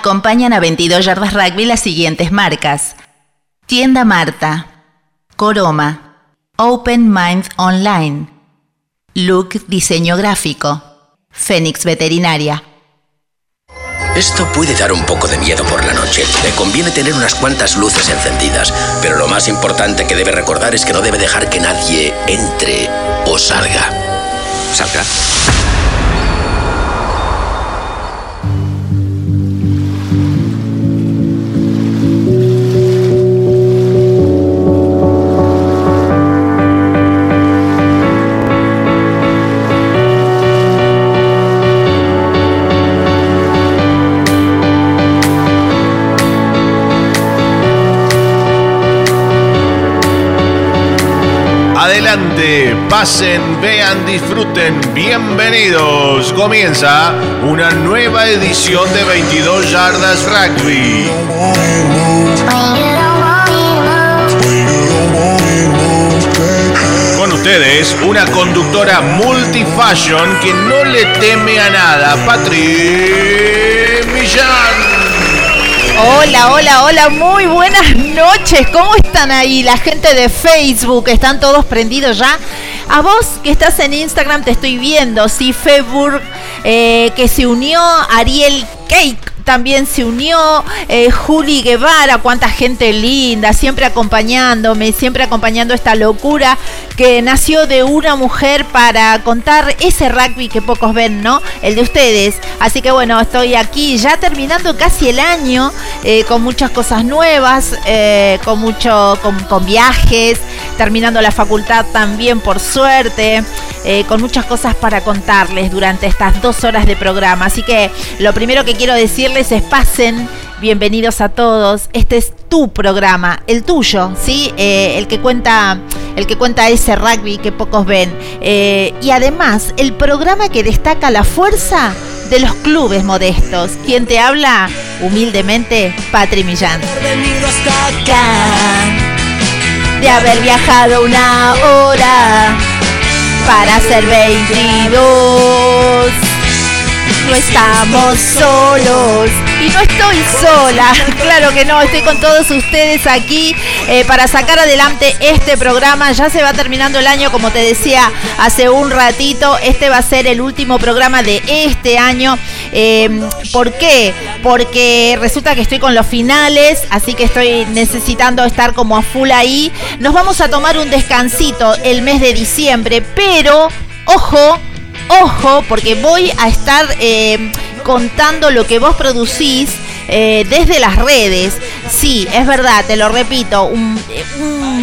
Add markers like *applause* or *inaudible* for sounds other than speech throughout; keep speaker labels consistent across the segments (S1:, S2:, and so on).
S1: Acompañan a 22 Yardas Rugby las siguientes marcas. Tienda Marta, Coroma, Open Mind Online, Look Diseño Gráfico, Fénix Veterinaria.
S2: Esto puede dar un poco de miedo por la noche. Le conviene tener unas cuantas luces encendidas, pero lo más importante que debe recordar es que no debe dejar que nadie entre o salga. ¿Salga?
S3: Pasen, vean, disfruten, bienvenidos. Comienza una nueva edición de 22 Yardas Rugby. Con ustedes, una conductora multifashion que no le teme a nada, Patri Millán.
S4: Hola, hola, hola, muy buenas noches. ¿Cómo están ahí la gente de Facebook? ¿Están todos prendidos ya? A vos que estás en Instagram te estoy viendo, sí, Facebook, eh, que se unió Ariel Cake también se unió eh, Juli Guevara, cuánta gente linda, siempre acompañándome, siempre acompañando esta locura que nació de una mujer para contar ese rugby que pocos ven, ¿no? El de ustedes. Así que bueno, estoy aquí ya terminando casi el año eh, con muchas cosas nuevas, eh, con mucho, con, viajes, terminando la facultad también por suerte, con muchas cosas para contarles durante estas dos horas de programa. Así que lo primero que quiero decirles se pasen. Bienvenidos a todos. Este es tu programa, el tuyo, ¿sí? Eh, el que cuenta, el que cuenta ese rugby que pocos ven. Eh, y además, el programa que destaca la fuerza de los clubes modestos. ¿Quién te habla? Humildemente, Patri Millán. De haber viajado una hora para hacer 22 no estamos solos. Y no estoy sola, *laughs* claro que no, estoy con todos ustedes aquí eh, para sacar adelante este programa. Ya se va terminando el año, como te decía hace un ratito, este va a ser el último programa de este año. Em, ¿Por qué? Porque resulta que estoy con los finales, así que estoy necesitando estar como a full ahí. Nos vamos a tomar un descansito el mes de diciembre, pero ojo, ojo, porque voy a estar eh, contando lo que vos producís eh, desde las redes. Sí, es verdad, te lo repito, un,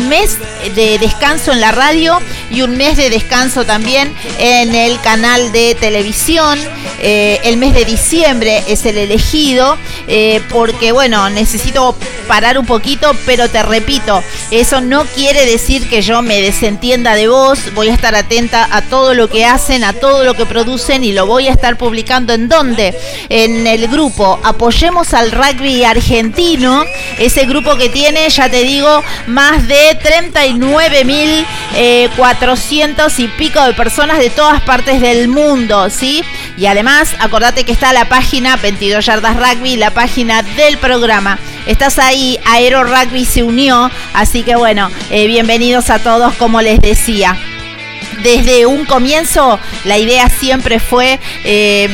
S4: mes de descanso en la radio y un mes de descanso también en el canal de televisión. Eh, el mes de diciembre es el elegido eh, porque, bueno, necesito parar un poquito, pero te repito, eso no quiere decir que yo me desentienda de vos. Voy a estar atenta a todo lo que hacen, a todo lo que producen y lo voy a estar publicando en donde? En el grupo Apoyemos a al rugby argentino, ese grupo que tiene, ya te digo, más de 39.400 eh, y pico de personas de todas partes del mundo, ¿sí? Y además, acordate que está la página 22 Yardas Rugby, la página del programa. Estás ahí, Aero Rugby se unió, así que bueno, eh, bienvenidos a todos, como les decía. Desde un comienzo la idea siempre fue eh,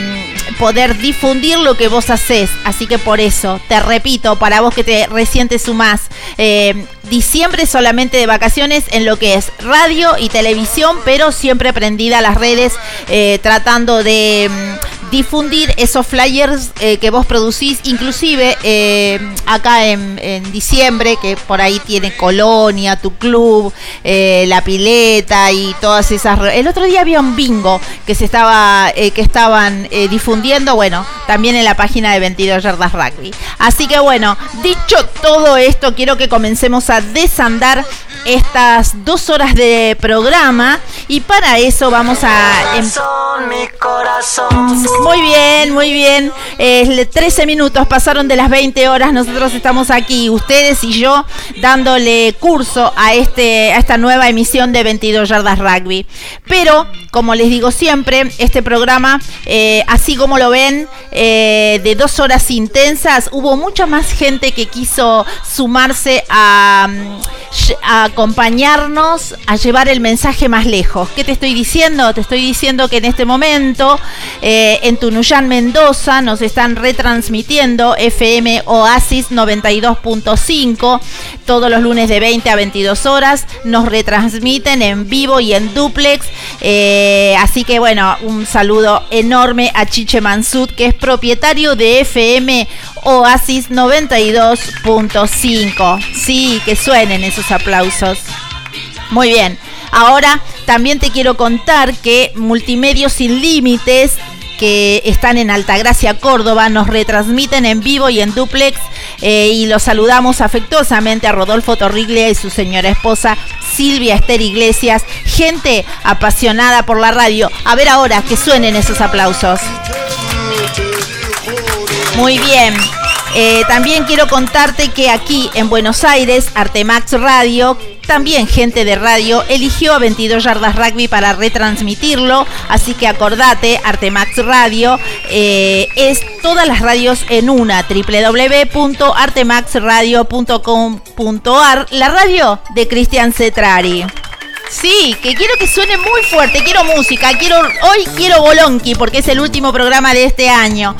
S4: poder difundir lo que vos haces. Así que por eso, te repito, para vos que te recién te sumás, eh, diciembre solamente de vacaciones en lo que es radio y televisión, pero siempre prendida las redes, eh, tratando de mm, difundir esos flyers eh, que vos producís, inclusive eh, acá en, diciembre, que por ahí tiene Colonia, tu club, la pileta y todas esas. El otro día había un bingo que se estaba, que estaban difundiendo, bueno, también en la página de 22 Yardas Rugby. Así que bueno, dicho todo esto, quiero que comencemos a desandar estas dos horas de programa y para eso vamos a... Em- muy bien, muy bien. 13 minutos pasaron de las 20 horas. Nosotros estamos aquí, ustedes y yo, dándole curso a, este, a esta nueva emisión de 22 Yardas Rugby. Pero, como les digo siempre, este programa, eh, así como lo ven, eh, de dos horas intensas, hubo mucha más gente que quiso sumarse a, acompañarnos a llevar el mensaje más lejos. ¿Qué te estoy diciendo? Te estoy diciendo que en este momento eh, en Tunuyán, Mendoza, nos están retransmitiendo FM Oasis 92.5 todos los lunes de 20 a 22 horas. Nos retransmiten en vivo y en duplex. Eh, así que bueno, un saludo enorme a Chiche Mansud, que es propietario de FM Oasis 92.5. Sí, que suenen esos aplausos. Muy bien. Ahora también te quiero contar que Multimedios Sin Límites que están en Altagracia, Córdoba, nos retransmiten en vivo y en duplex eh, y los saludamos afectuosamente a Rodolfo Torriglia y su señora esposa Silvia Esther Iglesias, gente apasionada por la radio. A ver ahora que suenen esos aplausos. Muy bien. Eh, también quiero contarte que aquí en Buenos Aires, Artemax Radio, también gente de radio, eligió a 22 Yardas Rugby para retransmitirlo. Así que acordate, Artemax Radio eh, es todas las radios en una, www.artemaxradio.com.ar, la radio de Cristian Cetrari. Sí, que quiero que suene muy fuerte, quiero música, quiero hoy quiero Bolonqui porque es el último programa de este año.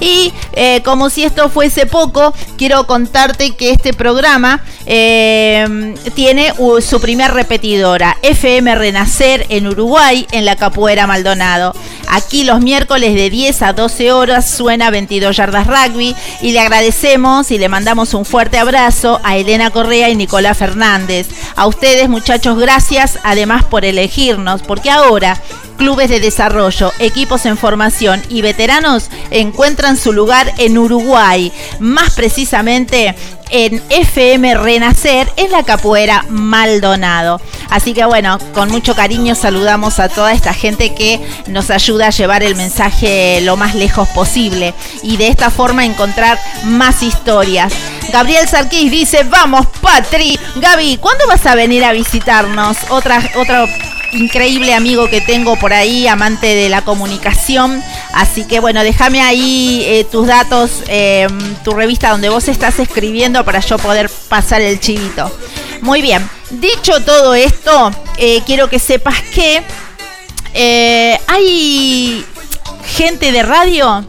S4: Y eh, como si esto fuese poco, quiero contarte que este programa eh, tiene su primer repetidora, FM Renacer en Uruguay, en la Capuera Maldonado. Aquí los miércoles de 10 a 12 horas suena 22 yardas rugby y le agradecemos y le mandamos un fuerte abrazo a Elena Correa y Nicolás Fernández. A ustedes muchachos, gracias además por elegirnos, porque ahora clubes de desarrollo, equipos en formación y veteranos encuentran su lugar en Uruguay, más precisamente en FM Renacer en la capoeira Maldonado. Así que bueno, con mucho cariño saludamos a toda esta gente que nos ayuda a llevar el mensaje lo más lejos posible y de esta forma encontrar más historias. Gabriel Sarquís dice, vamos Patri. Gaby, ¿cuándo vas a venir a visitarnos? Otra, otra increíble amigo que tengo por ahí, amante de la comunicación. Así que bueno, déjame ahí eh, tus datos, em, tu revista donde vos estás escribiendo para yo poder pasar el chivito. Muy bien, dicho todo esto, eh, quiero que sepas que eh, hay gente de radio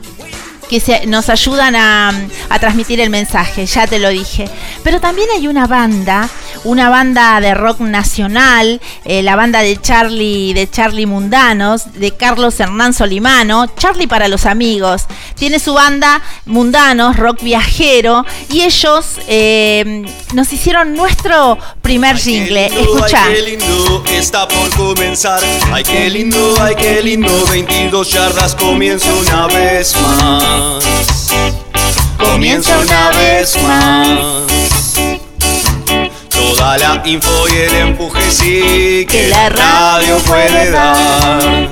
S4: que se, nos ayudan a, a, transmitir el mensaje, ya te lo dije. Pero también hay una banda, una banda de rock nacional, eh, la banda de Charlie, de Charlie Mundanos, de Carlos Hernán Solimano, Charlie para los amigos. Tiene su banda Mundanos, rock viajero, y ellos eh, nos hicieron nuestro primer jingle. Escucha.
S5: Ay, qué lindo está por comenzar. Ay, qué lindo, ay, qué lindo. 22 yardas comienza una vez más. Comienza una vez más. Toda la info y el empuje sí que, la radio puede dar.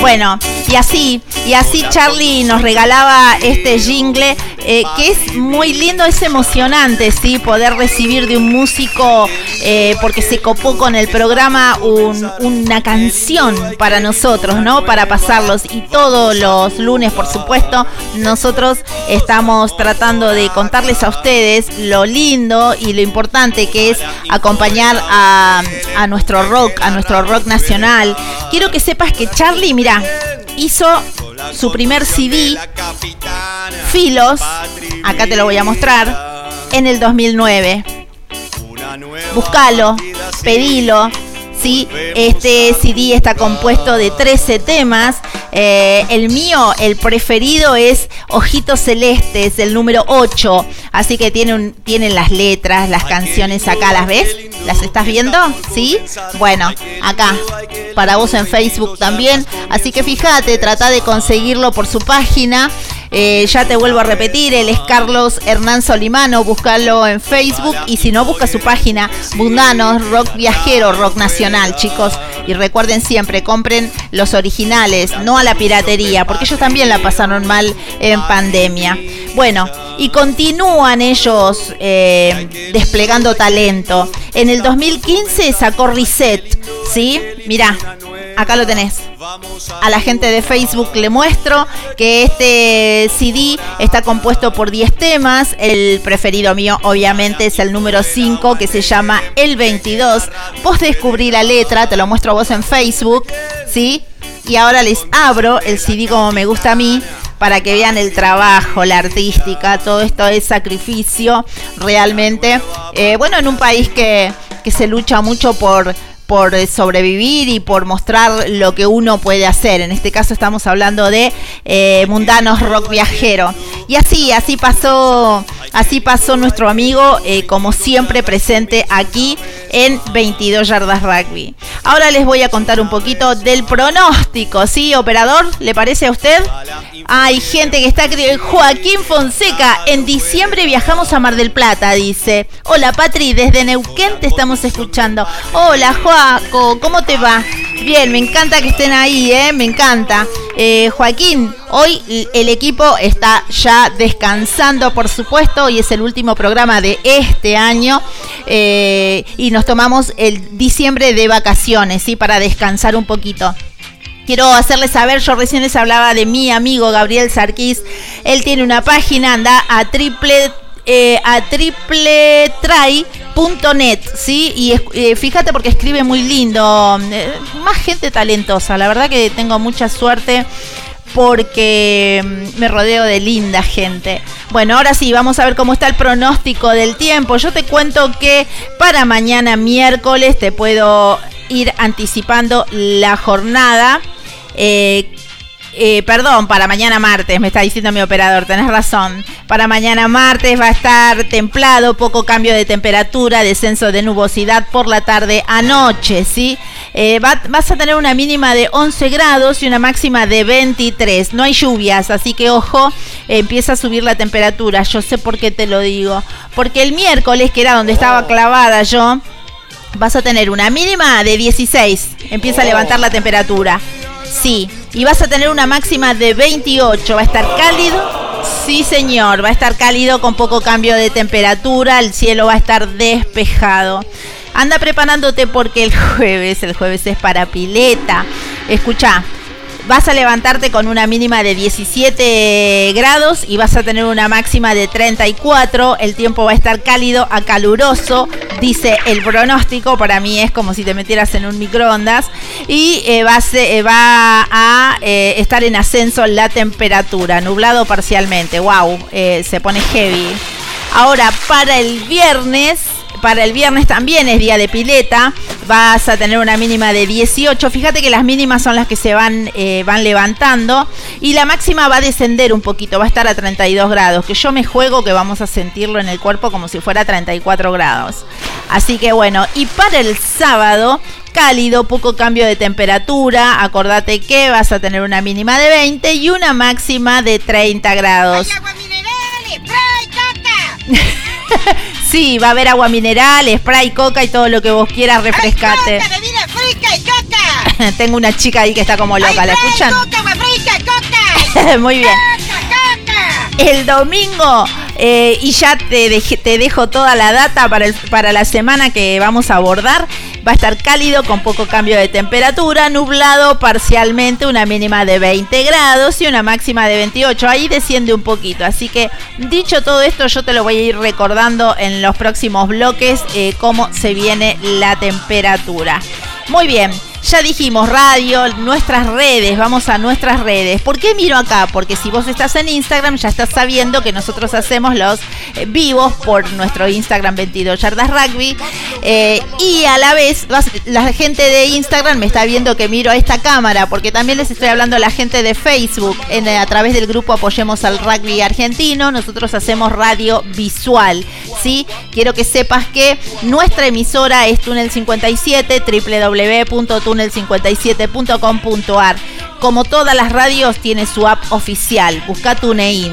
S4: Bueno, Y así, y así Charlie nos regalaba este jingle eh, que es muy lindo, es emocionante, ¿sí? Poder recibir de un músico, eh, porque se copó con el programa una canción para nosotros, ¿no? Para pasarlos. Y todos los lunes, por supuesto, nosotros estamos tratando de contarles a ustedes lo lindo y lo importante que es acompañar a, a nuestro rock, a nuestro rock nacional. Quiero que sepas que Charlie, mira, hizo su primer CD, Filos, acá te lo voy a mostrar, en el 2009. Búscalo, pedilo, ¿sí? Este CD está compuesto de 13 temas. Eh, el mío, el preferido es Ojitos Celestes, el número 8. Así que tiene un, tienen las letras, las canciones acá, ¿las ves? ¿Las estás viendo? ¿Sí? Bueno, acá, para vos en Facebook también. Así que fíjate, trata de conseguirlo por su página. Eh, ya te vuelvo a repetir, él es Carlos Hernán Solimano, búscalo en Facebook y si no, busca su página Bundanos, Rock Viajero, Rock Nacional, chicos. Y recuerden siempre, compren los originales, no a la piratería, porque ellos también la pasaron mal en pandemia. Bueno, y continúan ellos eh, desplegando talento. En el 2015 sacó Reset, ¿sí? Mirá, acá lo tenés. A la gente de Facebook le muestro que este CD está compuesto por 10 temas. El preferido mío obviamente es el número 5 que se llama El 22. Vos descubrí la letra, te lo muestro a vos en Facebook, ¿sí? Y ahora les abro el CD como me gusta a mí para que vean el trabajo, la artística, todo esto es sacrificio realmente. Eh, bueno, en un país que, que se lucha mucho por por sobrevivir y por mostrar lo que uno puede hacer. En este caso estamos hablando de eh, Mundanos Rock Viajero. Y así, así pasó, así pasó nuestro amigo, eh, como siempre presente aquí en 22 Yardas Rugby. Ahora les voy a contar un poquito del pronóstico, ¿sí, operador? ¿Le parece a usted? Hay gente que está Joaquín Fonseca, en diciembre viajamos a Mar del Plata, dice. Hola Patri, desde Neuquén te estamos escuchando. Hola Joaco, ¿cómo te va? Bien, me encanta que estén ahí, ¿eh? Me encanta. Eh, Joaquín, hoy el equipo está ya descansando, por supuesto. Hoy es el último programa de este año. Eh, y nos tomamos el diciembre de vacaciones, ¿sí? Para descansar un poquito. Quiero hacerles saber, yo recién les hablaba de mi amigo Gabriel Sarquís. Él tiene una página, anda a triple eh, a tripletry.net, ¿sí? Y eh, fíjate porque escribe muy lindo, eh, más gente talentosa, la verdad que tengo mucha suerte porque mm, me rodeo de linda gente. Bueno, ahora sí, vamos a ver cómo está el pronóstico del tiempo. Yo te cuento que para mañana miércoles te puedo ir anticipando la jornada. Eh, eh, perdón, para mañana martes, me está diciendo mi operador, tenés razón. Para mañana martes va a estar templado, poco cambio de temperatura, descenso de nubosidad por la tarde a noche, ¿sí? Eh, vas a tener una mínima de 11 grados y una máxima de 23. No hay lluvias, así que ojo, empieza a subir la temperatura. Yo sé por qué te lo digo. Porque el miércoles, que era donde estaba clavada yo, vas a tener una mínima de 16. Empieza a levantar la temperatura. Sí, y vas a tener una máxima de 28. Va a estar cálido. Sí, señor, va a estar cálido con poco cambio de temperatura. El cielo va a estar despejado. Anda preparándote porque el *laughs* jueves, el jueves es para pileta. Escucha, vas a levantarte con una mínima de 17 grados y vas a tener una máxima de 34. El tiempo va a estar cálido a caluroso, dice el pronóstico. Para mí es como si te metieras en un microondas. Y eh, va, a, eh, va a eh, estar en ascenso la temperatura, nublado parcialmente. ¡Wow! se pone heavy. Ahora, para el viernes para el viernes también es día de pileta. Vas a tener una mínima de 18. Fíjate que las mínimas son las que se van, eh, van levantando. Y la máxima va a descender un poquito. Va a estar a 32 grados. Que yo me juego que vamos a sentirlo en el cuerpo como si fuera 34 grados. Así que bueno. Y para el sábado cálido, poco cambio de temperatura. Acordate que vas a tener una mínima de 20 y una máxima de 30 grados. *laughs* sí, va a haber agua mineral, spray, coca y todo lo que vos quieras refrescate. *laughs* Tengo una chica ahí que está como loca, ¿la escuchan? *laughs* Muy bien. El domingo, eh, y ya te, te dejo toda la data para, para la semana que vamos a abordar. Va a estar cálido con poco cambio de temperatura, nublado parcialmente, una mínima de 20 grados y una máxima de 28. Ahí desciende un poquito. Así que dicho todo esto, yo te lo voy a ir recordando en los próximos bloques eh, cómo se viene la temperatura. Muy bien. Ya dijimos radio, nuestras redes, vamos a nuestras redes. ¿Por qué miro acá? Porque si vos estás en Instagram ya estás sabiendo que nosotros hacemos los eh, vivos por nuestro Instagram 22 Yardas Rugby. Eh, y a la vez la gente de Instagram me está viendo que miro a esta cámara porque también les estoy hablando a la gente de Facebook en, a través del grupo Apoyemos al Rugby Argentino. Nosotros hacemos radio visual. ¿sí? Quiero que sepas que nuestra emisora es Túnel 57, www túnel57.com.ar. Como todas las radios, tiene su app oficial. Busca TuneIn.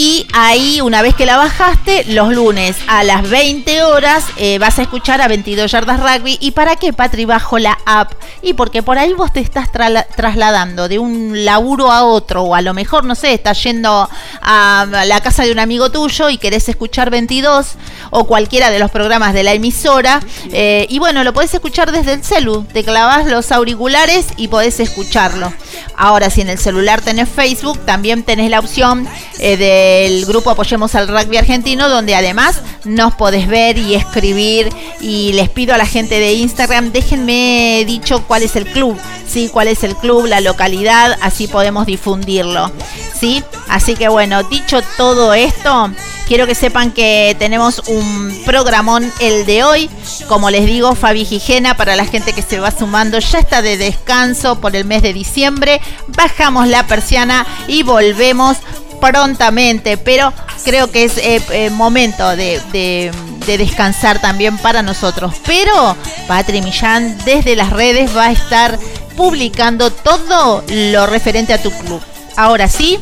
S4: Y ahí, una vez que la bajaste, los lunes a las 20 horas eh, vas a escuchar a 22 Yardas Rugby. ¿Y para qué, Patri, bajo la app? Y porque por ahí vos te estás trasladando de un laburo a otro, o a lo mejor, no sé, estás yendo a la casa de un amigo tuyo y querés escuchar 22 o cualquiera de los programas de la emisora. Eh, y bueno, lo podés escuchar desde el celu. Te clavas los auriculares y podés escucharlo. Ahora, si en el celular tenés Facebook, también tenés la opción eh, de el grupo Apoyemos al Rugby Argentino, donde además nos podés ver y escribir. Y les pido a la gente de Instagram, déjenme dicho cuál es el club, ¿sí? Cuál es el club, la localidad, así podemos difundirlo, ¿sí? Así que bueno, dicho todo esto, quiero que sepan que tenemos un programón el de hoy. Como les digo, Fabi Gijena, para la gente que se va sumando, ya está de descanso por el mes de diciembre. Bajamos la persiana y volvemos prontamente, pero creo que es eh, eh, momento de, descansar también para nosotros. Pero Patri Millán desde las redes va a estar publicando todo lo referente a tu club. Ahora sí,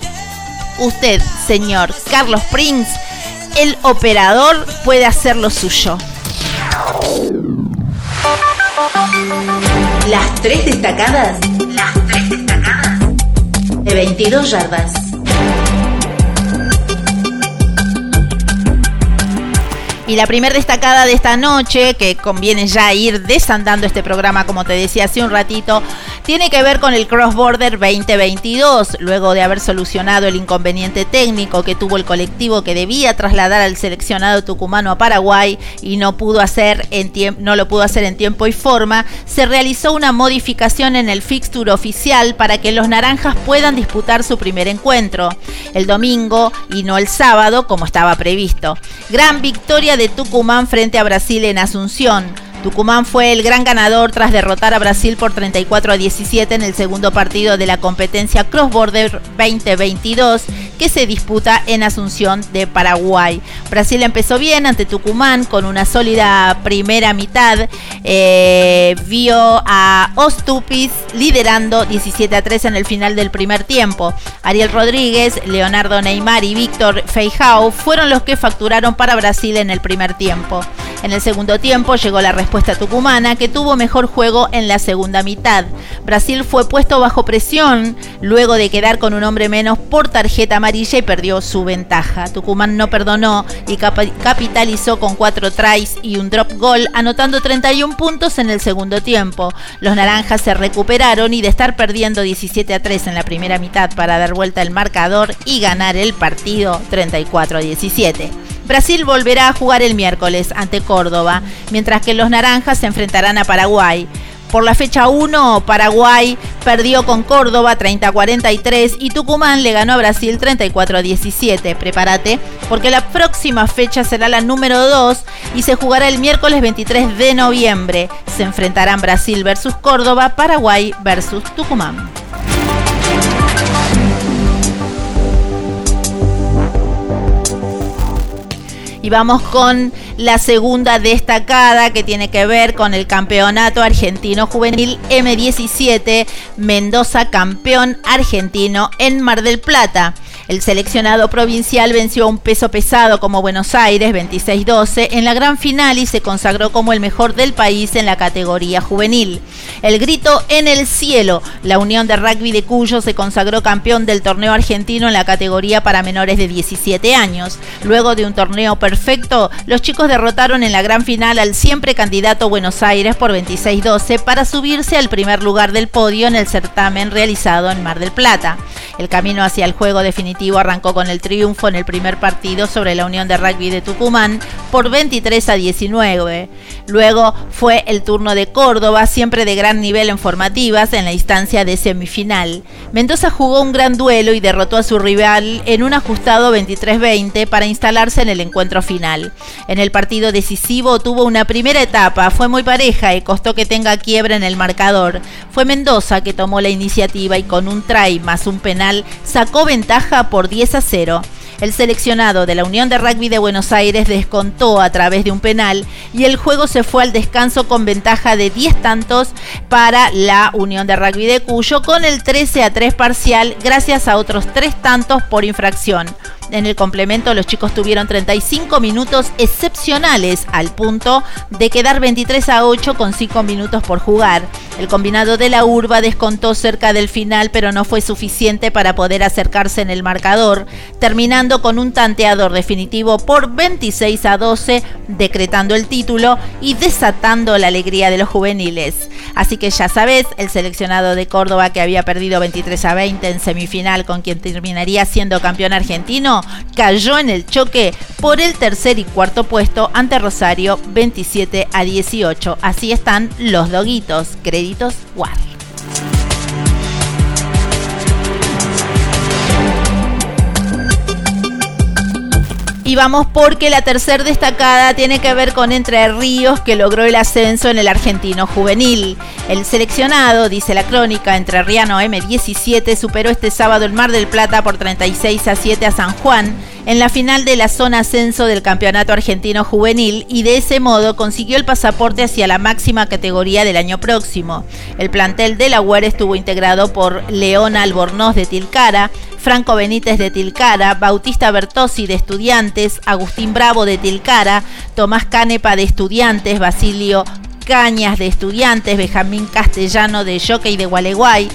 S4: usted, señor Carlos Prince, el operador puede hacer lo suyo.
S1: Las tres destacadas. Las tres destacadas. De 22 yardas.
S4: Y la primera destacada de esta noche, que conviene ya ir desandando este programa, como te decía hace un ratito, tiene que ver con el Cross Border 2022, luego de haber solucionado el inconveniente técnico que tuvo el colectivo que debía trasladar al seleccionado tucumano a Paraguay y no pudo hacer en no lo pudo hacer en tiempo y forma, se realizó una modificación en el fixture oficial para que los naranjas puedan disputar su primer encuentro el domingo y no el sábado como estaba previsto. Gran victoria de Tucumán frente a Brasil en Asunción. Tucumán fue el gran ganador tras derrotar a Brasil por 34 a 17 en el segundo partido de la competencia Cross Border 2022 que se disputa en Asunción de Paraguay. Brasil empezó bien ante Tucumán con una sólida primera mitad. Eh, vio a Ostupis liderando 17 a 3 en el final del primer tiempo. Ariel Rodríguez, Leonardo Neymar y Víctor Feijao fueron los que facturaron para Brasil en el primer tiempo. En el segundo tiempo llegó la respuesta tucumana, que tuvo mejor juego en la segunda mitad. Brasil fue puesto bajo presión luego de quedar con un hombre menos por tarjeta amarilla y perdió su ventaja. Tucumán no perdonó y capitalizó con cuatro tries y un drop goal, anotando 31 puntos en el segundo tiempo. Los naranjas se recuperaron y de estar perdiendo 17 a 3 en la primera mitad para dar vuelta el marcador y ganar el partido 34 a 17. Brasil volverá a jugar el miércoles ante Córdoba, mientras que los naranjas se enfrentarán a Paraguay. Por la fecha 1, Paraguay perdió con Córdoba 30 a 43 y Tucumán le ganó a Brasil 34 a 17. Prepárate, porque la próxima fecha será la número 2 y se jugará el miércoles 23 de noviembre. Se enfrentarán Brasil versus Córdoba, Paraguay versus Tucumán. Y vamos con la segunda destacada que tiene que ver con el Campeonato Argentino Juvenil M17, Mendoza campeón argentino en Mar del Plata. El seleccionado provincial venció a un peso pesado como Buenos Aires 26-12 en la gran final y se consagró como el mejor del país en la categoría juvenil. El grito en el cielo. La Unión de Rugby de Cuyo se consagró campeón del torneo argentino en la categoría para menores de 17 años. Luego de un torneo perfecto, los chicos derrotaron en la gran final al siempre candidato Buenos Aires por 26-12 para subirse al primer lugar del podio en el certamen realizado en Mar del Plata. El camino hacia el juego definitivo arrancó con el triunfo en el primer partido sobre la Unión de Rugby de Tucumán por 23 a 19. Luego fue el turno de Córdoba, siempre de gran nivel en formativas, en la instancia de semifinal. Mendoza jugó un gran duelo y derrotó a su rival en un ajustado 23-20 para instalarse en el encuentro final. En el partido decisivo tuvo una primera etapa, fue muy pareja y costó que tenga quiebra en el marcador. Fue Mendoza que tomó la iniciativa y con un try más un penal sacó ventaja por 10 a 0. El seleccionado de la Unión de Rugby de Buenos Aires descontó a través de un penal y el juego se fue al descanso con ventaja de 10 tantos para la Unión de Rugby de Cuyo con el 13 a 3 parcial gracias a otros 3 tantos por infracción. En el complemento los chicos tuvieron 35 minutos excepcionales al punto de quedar 23 a 8 con 5 minutos por jugar. El combinado de la urba descontó cerca del final pero no fue suficiente para poder acercarse en el marcador, terminando con un tanteador definitivo por 26 a 12, decretando el título y desatando la alegría de los juveniles. Así que ya sabes, el seleccionado de Córdoba que había perdido 23 a 20 en semifinal con quien terminaría siendo campeón argentino, cayó en el choque por el tercer y cuarto puesto ante Rosario 27 a 18. Así están los doguitos. Créditos WAR. Y vamos porque la tercer destacada tiene que ver con Entre Ríos, que logró el ascenso en el argentino juvenil. El seleccionado, dice la crónica, Entre Riano M17 superó este sábado el Mar del Plata por 36 a 7 a San Juan en la final de la zona ascenso del Campeonato Argentino Juvenil y de ese modo consiguió el pasaporte hacia la máxima categoría del año próximo. El plantel de la UER estuvo integrado por Leona Albornoz de Tilcara, Franco Benítez de Tilcara, Bautista Bertossi de Estudiantes, Agustín Bravo de Tilcara, Tomás Canepa de Estudiantes, Basilio Cañas de Estudiantes, Benjamín Castellano de Jockey de Gualeguay,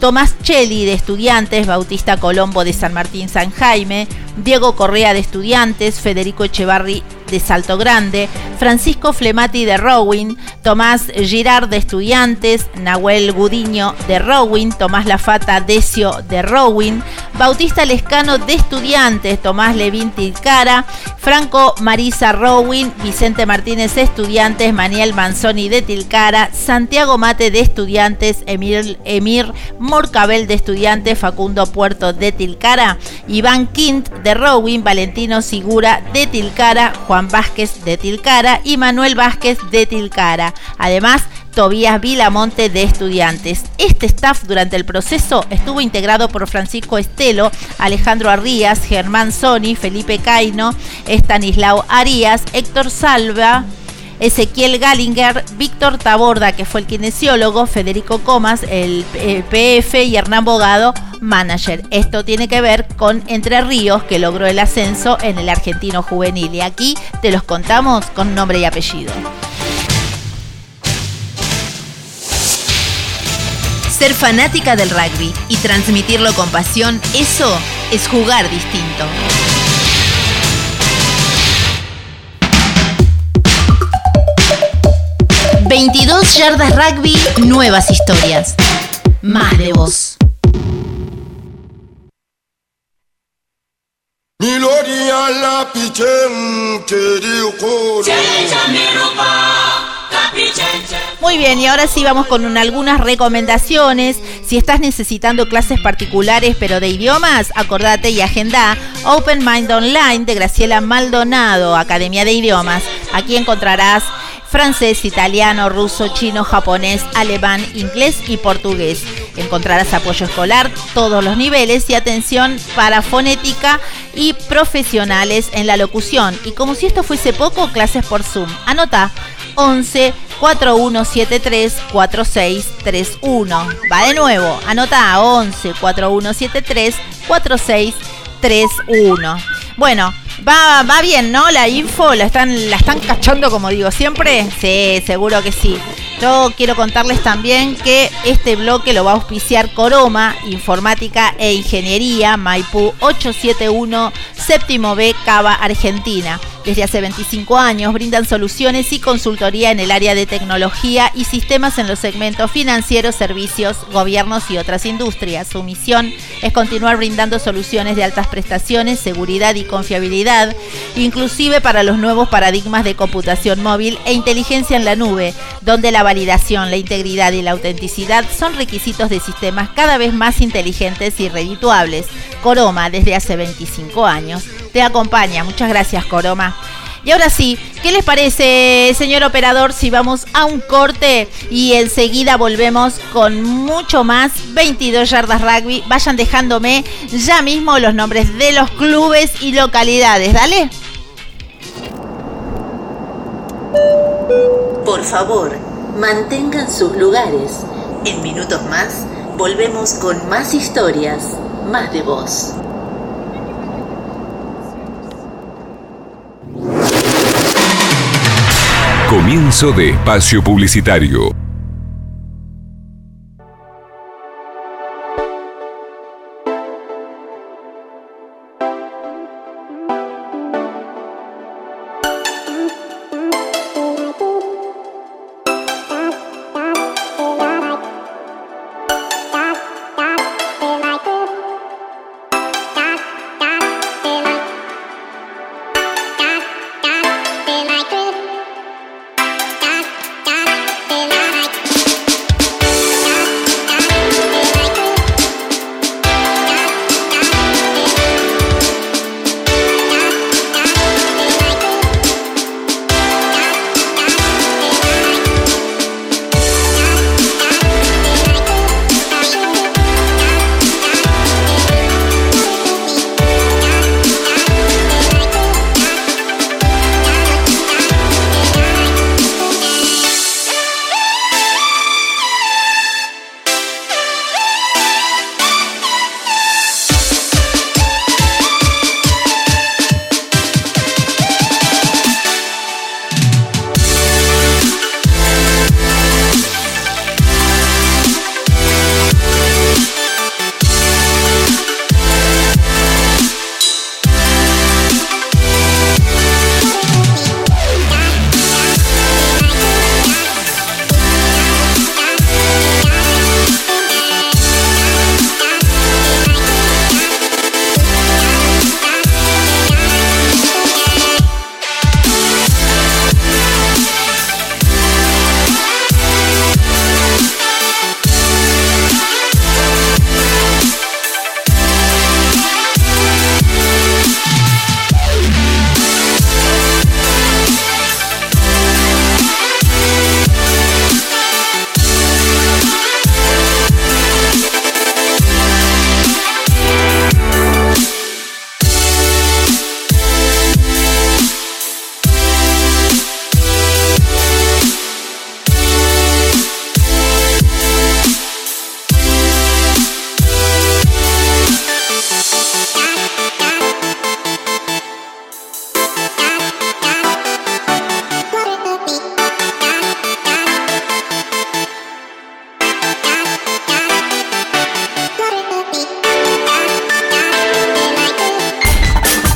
S4: Tomás Cheli de Estudiantes, Bautista Colombo de San Martín San Jaime, Diego Correa de Estudiantes, Federico Echevarri de Salto Grande, Francisco Flemati de Rowing, Tomás Girard de Estudiantes, Nahuel Gudiño de Rowing, Tomás Lafata Decio de Rowing, Bautista Lescano de Estudiantes, Tomás Levín Tilcara, Franco Marisa Rowing, Vicente Martínez Estudiantes, Maniel Manzoni de Tilcara, Santiago Mate de Estudiantes, Emir, Emir Morcabel de Estudiantes, Facundo Puerto de Tilcara, Iván Quint de Rowing, Valentino Sigura de Tilcara, Juan Vázquez de Tilcara y Manuel Vázquez de Tilcara. Además, Tobías Vilamonte de Estudiantes. Este staff durante el proceso estuvo integrado por Francisco Estelo, Alejandro Arrías, Germán Soni, Felipe Caino, Estanislao Arias, Héctor Salva, Ezequiel Gallinger, Víctor Taborda, que fue el kinesiólogo, Federico Comas, el, PF y Hernán Bogado, manager. Esto tiene que ver con Entre Ríos, que logró el ascenso en el argentino juvenil. Y aquí te los contamos con nombre y apellido.
S1: Ser fanática del rugby y transmitirlo con pasión, eso es jugar distinto. ...22 yardas rugby, nuevas historias. Más de vos.
S4: Muy bien, y ahora sí vamos con algunas recomendaciones. Si estás necesitando clases particulares pero de idiomas, acordate y agenda Open Mind Online de Graciela Maldonado, Academia de Idiomas. Aquí encontrarás francés, italiano, ruso, chino, japonés, alemán, inglés y portugués. Encontrarás apoyo escolar, todos los niveles y atención para fonética y profesionales en la locución. Y como si esto fuese poco, clases por Zoom. Anota 11 4173 4631. Va de nuevo, anota 11 4173 4631. 631. Bueno, va, va bien, ¿no? La info, ¿la están, ¿la están cachando como digo siempre? Sí, seguro que sí. Yo quiero contarles también que este bloque lo va a auspiciar Coroma, Informática e Ingeniería, Maipú 871, séptimo B, Cava, Argentina. Desde hace 25 años brindan soluciones y consultoría en el área de tecnología y sistemas en los segmentos financieros, servicios, gobiernos y otras industrias. Su misión es continuar brindando soluciones de altas prestaciones, seguridad y confiabilidad, inclusive para los nuevos paradigmas de computación móvil e inteligencia en la nube, donde la validación, la integridad y la autenticidad son requisitos de sistemas cada vez más inteligentes y redituables. Coroma, desde hace 25 años, te acompaña. Muchas gracias, Coroma. Y ahora sí, ¿qué les parece, señor operador, si vamos a un corte y enseguida volvemos con mucho más 22 yardas rugby? Vayan dejándome ya mismo los nombres de los clubes y localidades, dale.
S1: Por favor, mantengan sus lugares. En minutos más, volvemos con más historias, más de voz.
S6: Comienzo de espacio publicitario.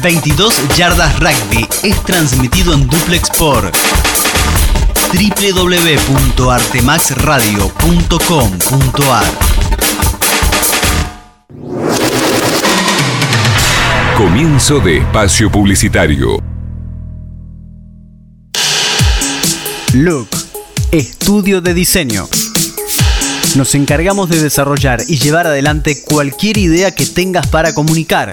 S7: Yardas Rugby es transmitido en duplex por www.artemaxradio.com.ar
S6: Comienzo de espacio publicitario.
S7: Look, estudio de diseño. Nos encargamos de desarrollar y llevar adelante cualquier idea que tengas para comunicar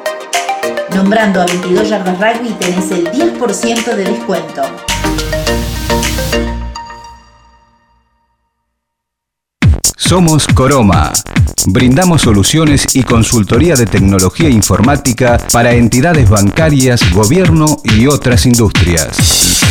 S1: Nombrando a 22 Yardas Rugby tenés el 10% de descuento.
S6: Somos Coroma. Brindamos soluciones y consultoría de tecnología informática para entidades bancarias, gobierno y otras industrias.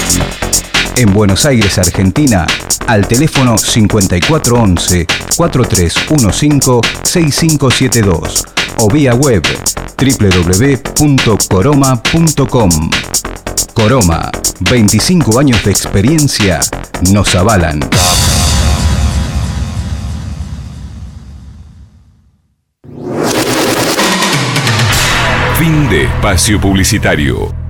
S6: En Buenos Aires, Argentina, al teléfono 5411-4315-6572 o vía web www.coroma.com. Coroma, 25 años de experiencia nos avalan. Fin de espacio publicitario.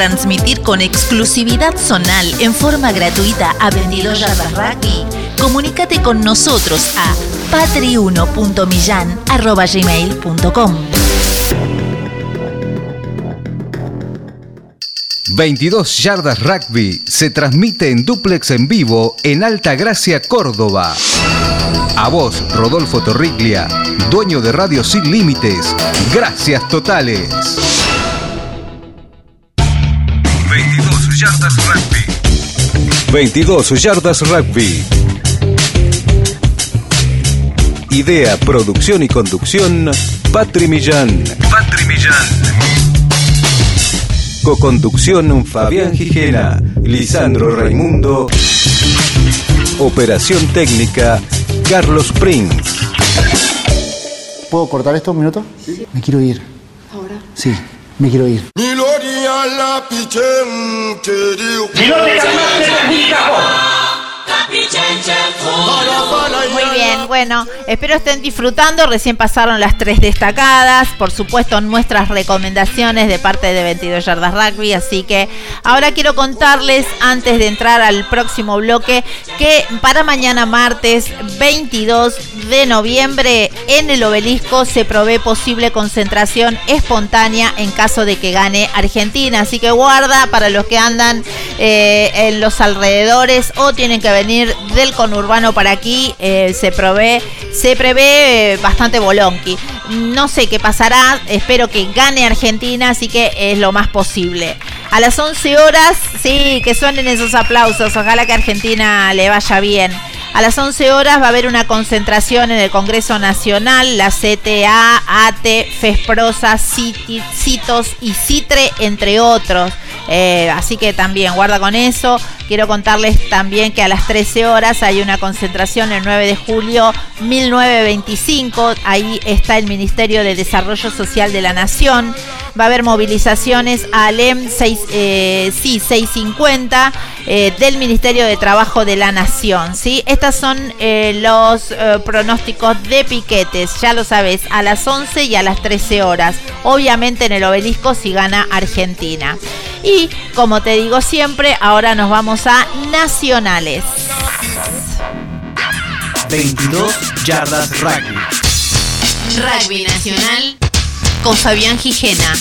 S1: ¿Querés retransmitir con exclusividad zonal en forma gratuita a 22 Yardas Rugby? Comunícate con nosotros a patri1.millan.gmail.com
S6: 22 Yardas Rugby se transmite en duplex en vivo en Alta Gracia, Córdoba. A vos, Rodolfo Torriglia, dueño de Radio Sin Límites. Gracias totales. Yardas Rugby. 22 Yardas Rugby. Idea, producción y conducción, Patri Millán. Patri Millán. Coconducción Fabián Gijena, Lisandro Raimundo. Operación técnica Carlos Prince.
S8: ¿Puedo cortar esto un minuto? Sí. Me quiero ir. ¿Ahora? Sí, me quiero ir.
S9: Si no te
S4: muy bien, bueno, espero estén disfrutando. Recién pasaron las tres destacadas. Por supuesto, nuestras recomendaciones de parte de 22 Yardas Rugby. Así que ahora quiero contarles, antes de entrar al próximo bloque, que para mañana martes 22 de noviembre en el obelisco se provee posible concentración espontánea en caso de que gane Argentina. Así que guarda para los que andan eh, en los alrededores o tienen que venir del conurbano para aquí. Eh, se, provee, se prevé bastante bolonqui. No sé qué pasará. Espero que gane Argentina, así que es lo más posible. A las 11 horas, sí, que suenen esos aplausos. Ojalá que Argentina le vaya bien. A las 11 horas va a haber una concentración en el Congreso Nacional, la CTA, ATE, FESPROSA, CITOS y CITRE, entre otros. Eh, así que también guarda con eso. Quiero contarles también que a las 13 horas hay una concentración el 9 de julio 1925. Ahí está el Ministerio de Desarrollo Social de la Nación. Va a haber movilizaciones a ALEM 6, eh, sí, 650 eh, del Ministerio de Trabajo de la Nación. ¿sí? Estas son los pronósticos de piquetes. Ya lo sabes, a las 11 y a las 13 horas. Obviamente en el obelisco si gana Argentina. Y como te digo siempre, ahora nos vamos a nacionales.
S7: 22 yardas rugby.
S1: Rugby nacional con Fabián Gijena.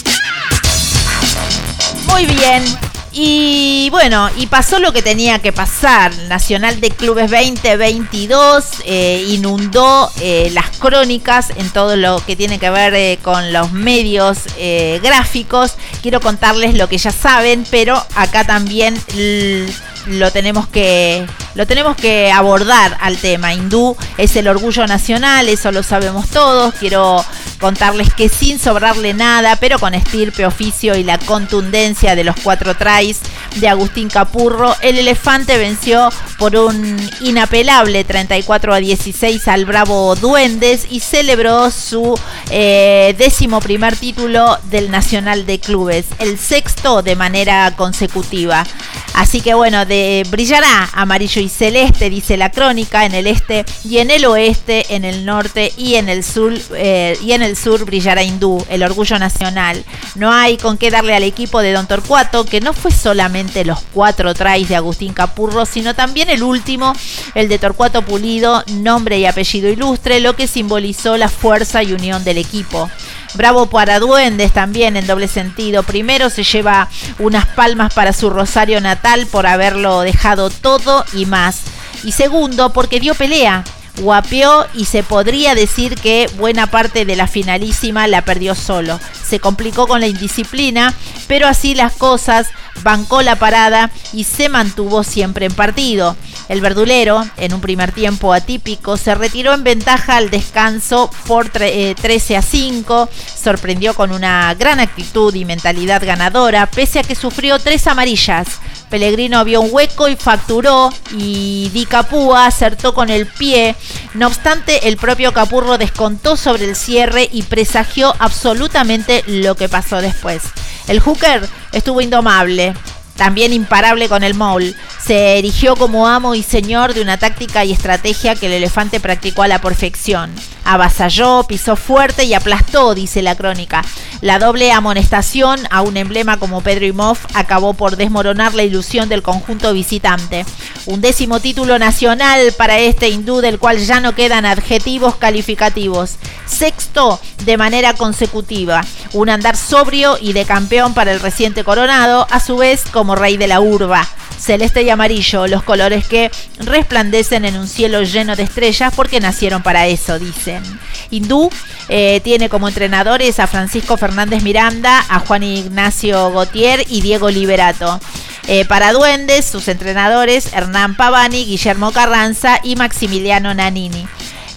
S4: Muy bien. Y bueno, y pasó lo que tenía que pasar. Nacional de Clubes 2022 eh, inundó eh, las crónicas en todo lo que tiene que ver eh, con los medios gráficos. Quiero contarles lo que ya saben, pero acá también lo tenemos que lo tenemos que abordar al tema. Hindú es el orgullo nacional, eso lo sabemos todos. Quiero contarles que sin sobrarle nada, pero con estirpe, oficio y la contundencia de los cuatro tries de Agustín Capurro, el elefante venció por un inapelable 34 a 16 al Bravo Duendes y celebró su eh, décimo primer título del Nacional de Clubes, el sexto de manera consecutiva. Así que bueno, de, brillará amarillo y celeste, dice la crónica, en el este y en el oeste, en el norte y en el sur, eh, y en el sur brillará hindú, el orgullo nacional. No hay con qué darle al equipo de Don Torcuato, que no fue solamente los cuatro tries de Agustín Capurro, sino también el último, el de Torcuato Pulido, nombre y apellido ilustre, lo que simbolizó la fuerza y unión del equipo. Bravo para Duendes también en doble sentido. Primero se lleva unas palmas para su Rosario natal por haberlo dejado todo y más. Y segundo, porque dio pelea guapeó y se podría decir que buena parte de la finalísima la perdió solo. Se complicó con la indisciplina, pero así las cosas, bancó la parada y se mantuvo siempre en partido. El verdulero, en un primer tiempo atípico, se retiró en ventaja al descanso por 13 eh, a 5, sorprendió con una gran actitud y mentalidad ganadora, pese a que sufrió tres amarillas. Pellegrino vio un hueco y facturó y Di Capúa acertó con el pie. No obstante, el propio Capurro descontó sobre el cierre y presagió absolutamente lo que pasó después. El hooker estuvo indomable, también imparable con el maul. Se erigió como amo y señor de una táctica y estrategia que el elefante practicó a la perfección. Avasalló, pisó fuerte y aplastó, dice la crónica. La doble amonestación a un emblema como Pedro Imov acabó por desmoronar la ilusión del conjunto visitante. Un décimo título nacional para este hindú del cual ya no quedan adjetivos calificativos. Sexto de manera consecutiva. Un andar sobrio y de campeón para el reciente coronado, a su vez como rey de la urba celeste y amarillo, los colores que resplandecen en un cielo lleno de estrellas porque nacieron para eso, dicen. Hindú eh, tiene como entrenadores a Francisco Fernández Miranda, a Juan Ignacio Gautier y Diego Liberato. Eh, para Duendes, sus entrenadores Hernán Pavani, Guillermo Carranza y Maximiliano Nanini.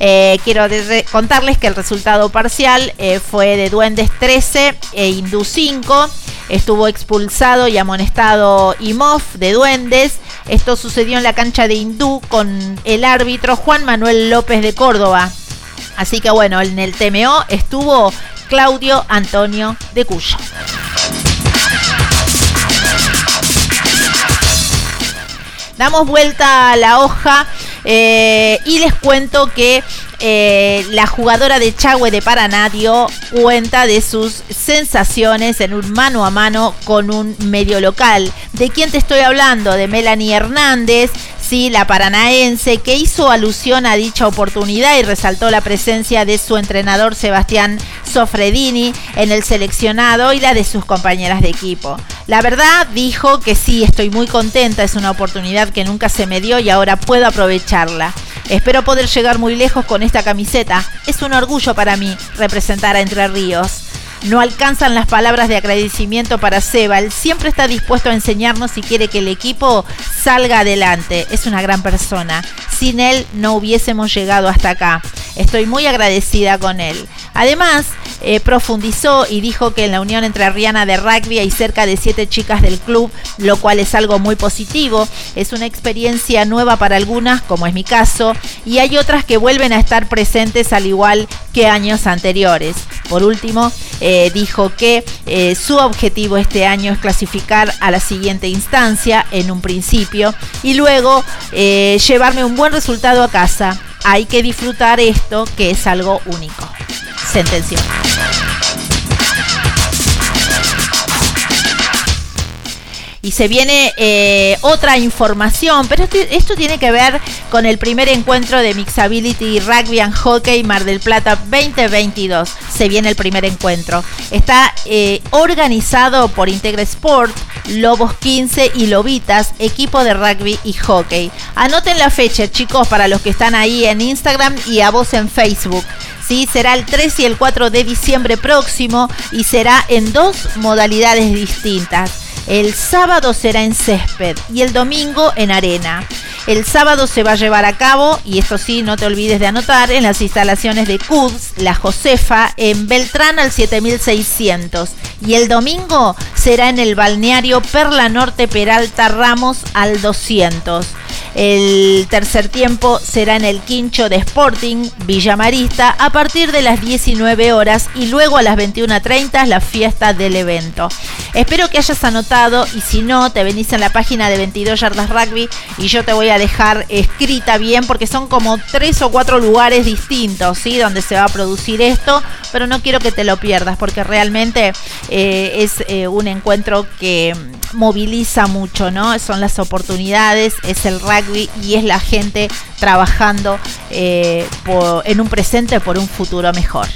S4: Eh, quiero contarles que el resultado parcial fue de Duendes 13 e Hindú 5. Estuvo expulsado y amonestado Imov de Duendes. Esto sucedió en la cancha de Hindú con el árbitro Juan Manuel López de Córdoba. Así que bueno, en el TMO estuvo Claudio Antonio de Cuyo. Damos vuelta a la hoja eh, y les cuento que eh, la jugadora de Chagüe de Paraná dio cuenta de sus sensaciones en un mano a mano con un medio local. ¿De quién te estoy hablando? De Melanie Hernández, sí, la paranaense, que hizo alusión a dicha oportunidad y resaltó la presencia de su entrenador Sebastián Sofredini en el seleccionado y la de sus compañeras de equipo. La verdad dijo que sí, estoy muy contenta, es una oportunidad que nunca se me dio y ahora puedo aprovecharla. Espero poder llegar muy lejos con esta camiseta. Es un orgullo para mí representar a Entre Ríos. No alcanzan las palabras de agradecimiento para Seba. Él siempre está dispuesto a enseñarnos si quiere que el equipo salga adelante. Es una gran persona. Sin él no hubiésemos llegado hasta acá. Estoy muy agradecida con él. Además, eh, profundizó y dijo que en la unión entre Rihanna de rugby hay cerca de siete chicas del club, lo cual es algo muy positivo. Es una experiencia nueva para algunas, como es mi caso, y hay otras que vuelven a estar presentes al igual que años anteriores. Por último, eh, dijo que eh, su objetivo este año es clasificar a la siguiente instancia en un principio y luego llevarme un buen resultado a casa. Hay que disfrutar esto que es algo único sentenció. Y se viene eh, otra información, pero esto, tiene que ver con el primer encuentro de Mixability Rugby and Hockey Mar del Plata 2022. Se viene el primer encuentro. Está eh, organizado por Integra Sport, Lobos 15 y Lobitas, equipo de rugby y hockey. Anoten la fecha, chicos, para los que están ahí en Instagram y a vos en Facebook. ¿sí? Será el 3 y el 4 de diciembre próximo y será en dos modalidades distintas. El sábado será en césped y el domingo en arena. El sábado se va a llevar a cabo, y esto sí, no te olvides de anotar, en las instalaciones de CUDS, La Josefa, en Beltrán al 7600. Y el domingo será en el balneario Perla Norte Peralta Ramos al 200. El tercer tiempo será en el Quincho de Sporting Villamarista a partir de las 19 horas y luego a las 21.30 la fiesta del evento. Espero que hayas anotado y si no, te venís en la página de 22 Yardas Rugby y yo te voy a dejar escrita bien porque son como tres o cuatro lugares distintos, ¿sí? Donde se va a producir esto, pero no quiero que te lo pierdas porque realmente eh, es eh, un encuentro que moviliza mucho, ¿no? Son las oportunidades, es el rugby y es la gente trabajando eh, en un presente por un futuro mejor.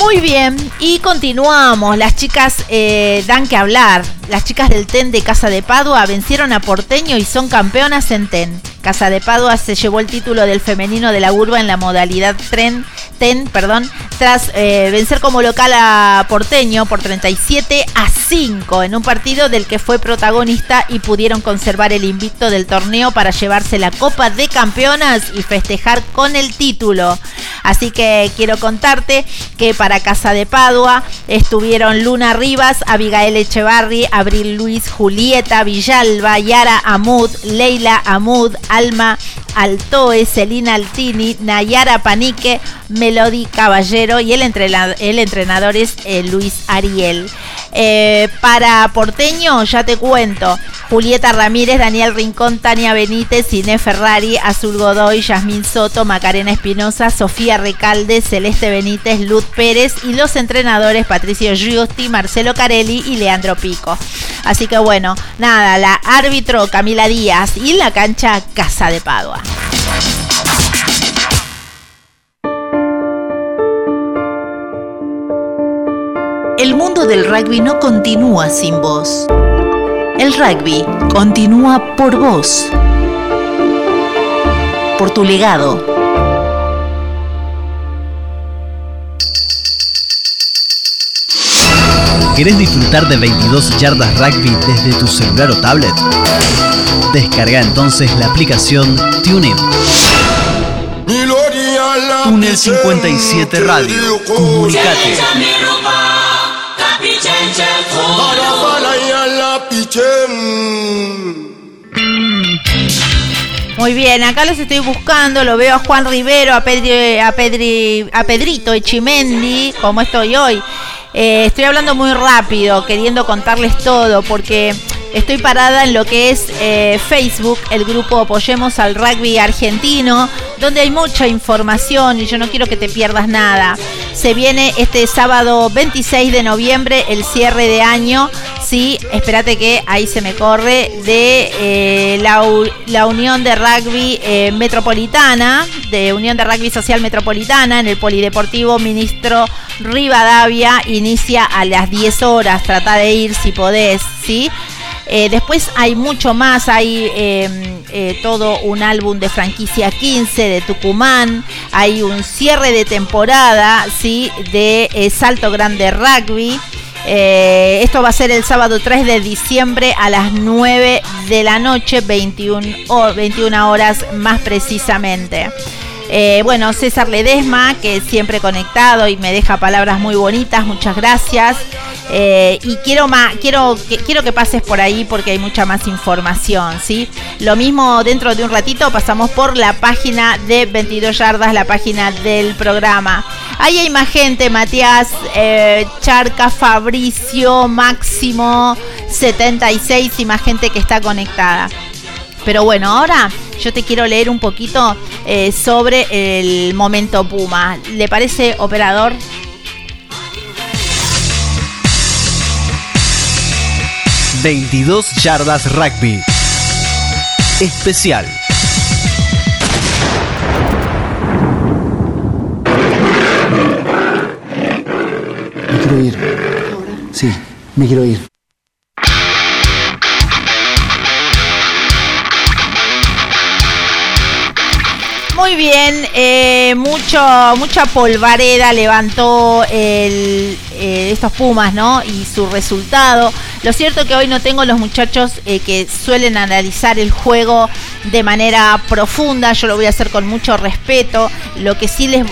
S4: Muy bien, y continuamos. Las chicas eh, dan que hablar. Las chicas del TEN de Casa de Padua vencieron a Porteño y son campeonas en TEN. Casa de Padua se llevó el título del femenino de la urba en la modalidad tren, TEN, perdón, tras eh, vencer como local a Porteño por 37 a 5 en un partido del que fue protagonista y pudieron conservar el invicto del torneo para llevarse la Copa de Campeonas y festejar con el título. Así que quiero contarte que para Casa de Padua estuvieron Luna Rivas, Abigail Echevarri, Abril Luis, Julieta Villalba, Yara Amud, Leila Amud, Alma Altoe, Celina Altini, Nayara Panique, Melody Caballero y el entrenador, el entrenador es eh, Luis Ariel. Eh, para Porteño, ya te cuento, Julieta Ramírez, Daniel Rincón, Tania Benítez, Inés Ferrari, Azul Godoy, Yasmín Soto, Macarena Espinosa, Sofía Recalde, Celeste Benítez, Luz Pérez y los entrenadores Patricio Giusti, Marcelo Carelli y Leandro Pico. Así que bueno, nada, la árbitro Camila Díaz y la cancha Casa de Padua.
S1: El mundo del rugby no continúa sin vos. El rugby continúa por vos. Por tu legado.
S7: ¿Querés disfrutar de 22 yardas rugby desde tu celular o tablet? Descarga entonces la aplicación TuneIn. Túnel 57 Radio. Comunicate.
S4: Muy bien, acá los estoy buscando, lo veo a Juan Rivero, a, Pedri, a, Pedri, a Pedrito Echimendi, como estoy hoy. Eh, estoy hablando muy rápido, queriendo contarles todo, porque Estoy parada en lo que es eh, Facebook, el grupo Apoyemos al Rugby Argentino, donde hay mucha información y yo no quiero que te pierdas nada. Se viene este sábado 26 de noviembre el cierre de año, sí, espérate que ahí se me corre, de eh, la, Unión de Rugby eh, Metropolitana, de Unión de Rugby Social Metropolitana, en el Polideportivo Ministro Rivadavia, inicia a las 10 horas, trata de ir si podés, ¿sí? Eh, después hay mucho más, hay em, eh, todo un álbum de franquicia 15 de Tucumán, hay un cierre de temporada, ¿sí? De eh, Salto Grande Rugby. esto va a ser el sábado 3 de diciembre a las 9 de la noche, 21, 21 horas más precisamente. Bueno, César Ledesma, que siempre conectado y me deja palabras muy bonitas, muchas gracias. Eh, y quiero, más, quiero, que, quiero que pases por ahí porque hay mucha más información, ¿sí? Lo mismo dentro de un ratito pasamos por la página de 22 yardas, la página del programa. Ahí hay más gente, Matías, eh, Charca, Fabricio, Máximo, 76 y más gente que está conectada. Pero bueno, ahora yo te quiero leer un poquito eh, sobre el momento Puma. ¿Le parece, operador?
S7: 22 yardas rugby. Especial.
S8: Me quiero ir. Sí, me quiero ir.
S4: Muy bien, eh, mucho, mucha polvareda levantó el, eh, estos Pumas, ¿no? Y su resultado. Lo cierto que hoy no tengo los muchachos eh, que suelen analizar el juego de manera profunda. Yo lo voy a hacer con mucho respeto. Lo que sí les,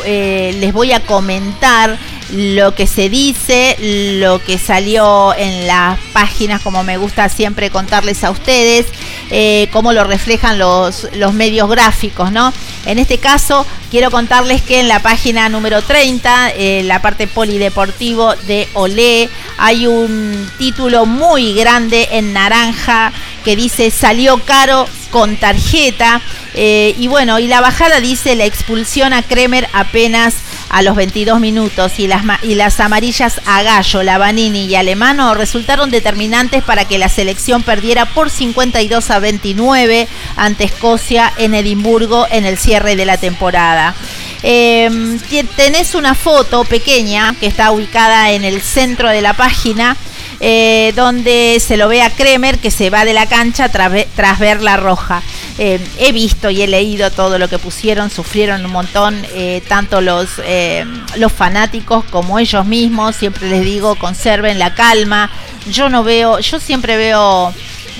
S4: les voy a comentar lo que se dice, lo que salió en las páginas, como me gusta siempre contarles a ustedes, eh, cómo lo reflejan los, los medios gráficos, ¿no? En este caso, quiero contarles que en la página número 30, en la parte polideportivo de Olé, hay un título muy grande en naranja que dice salió caro con tarjeta. Eh, y bueno, y la bajada dice la expulsión a Kremer apenas a los 22 minutos y las, y las amarillas a Gallo, Lavanini y Alemano resultaron determinantes para que la selección perdiera por 52 a 29 ante Escocia en Edimburgo en el cierre de la temporada. Em, tenés una foto pequeña que está ubicada en el centro de la página. Eh, donde se lo ve a Kremer que se va de la cancha tras, ver la roja. Eh, he visto y he leído todo lo que pusieron, sufrieron un montón, eh, tanto los, eh, los fanáticos como ellos mismos. Siempre les digo, conserven la calma. Yo no veo, yo siempre veo,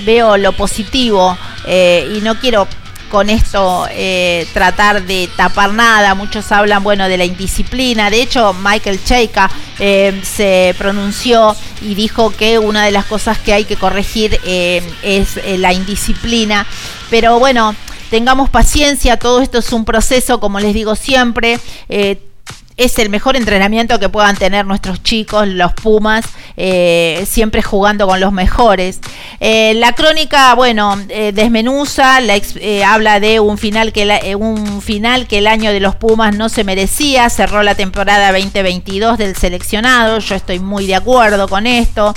S4: veo lo positivo y no quiero con esto tratar de tapar nada. Muchos hablan, bueno, de la indisciplina. De hecho, Michael Cheika se pronunció y dijo que una de las cosas que hay que corregir es la indisciplina pero bueno, tengamos paciencia, todo esto es un proceso, como les digo siempre. Eh, es el mejor entrenamiento que puedan tener nuestros chicos, los Pumas, eh, siempre jugando con los mejores. Eh, la crónica, bueno, desmenuza, habla de un final, que un final que el año de los Pumas no se merecía, cerró la temporada 2022 del seleccionado, yo estoy muy de acuerdo con esto.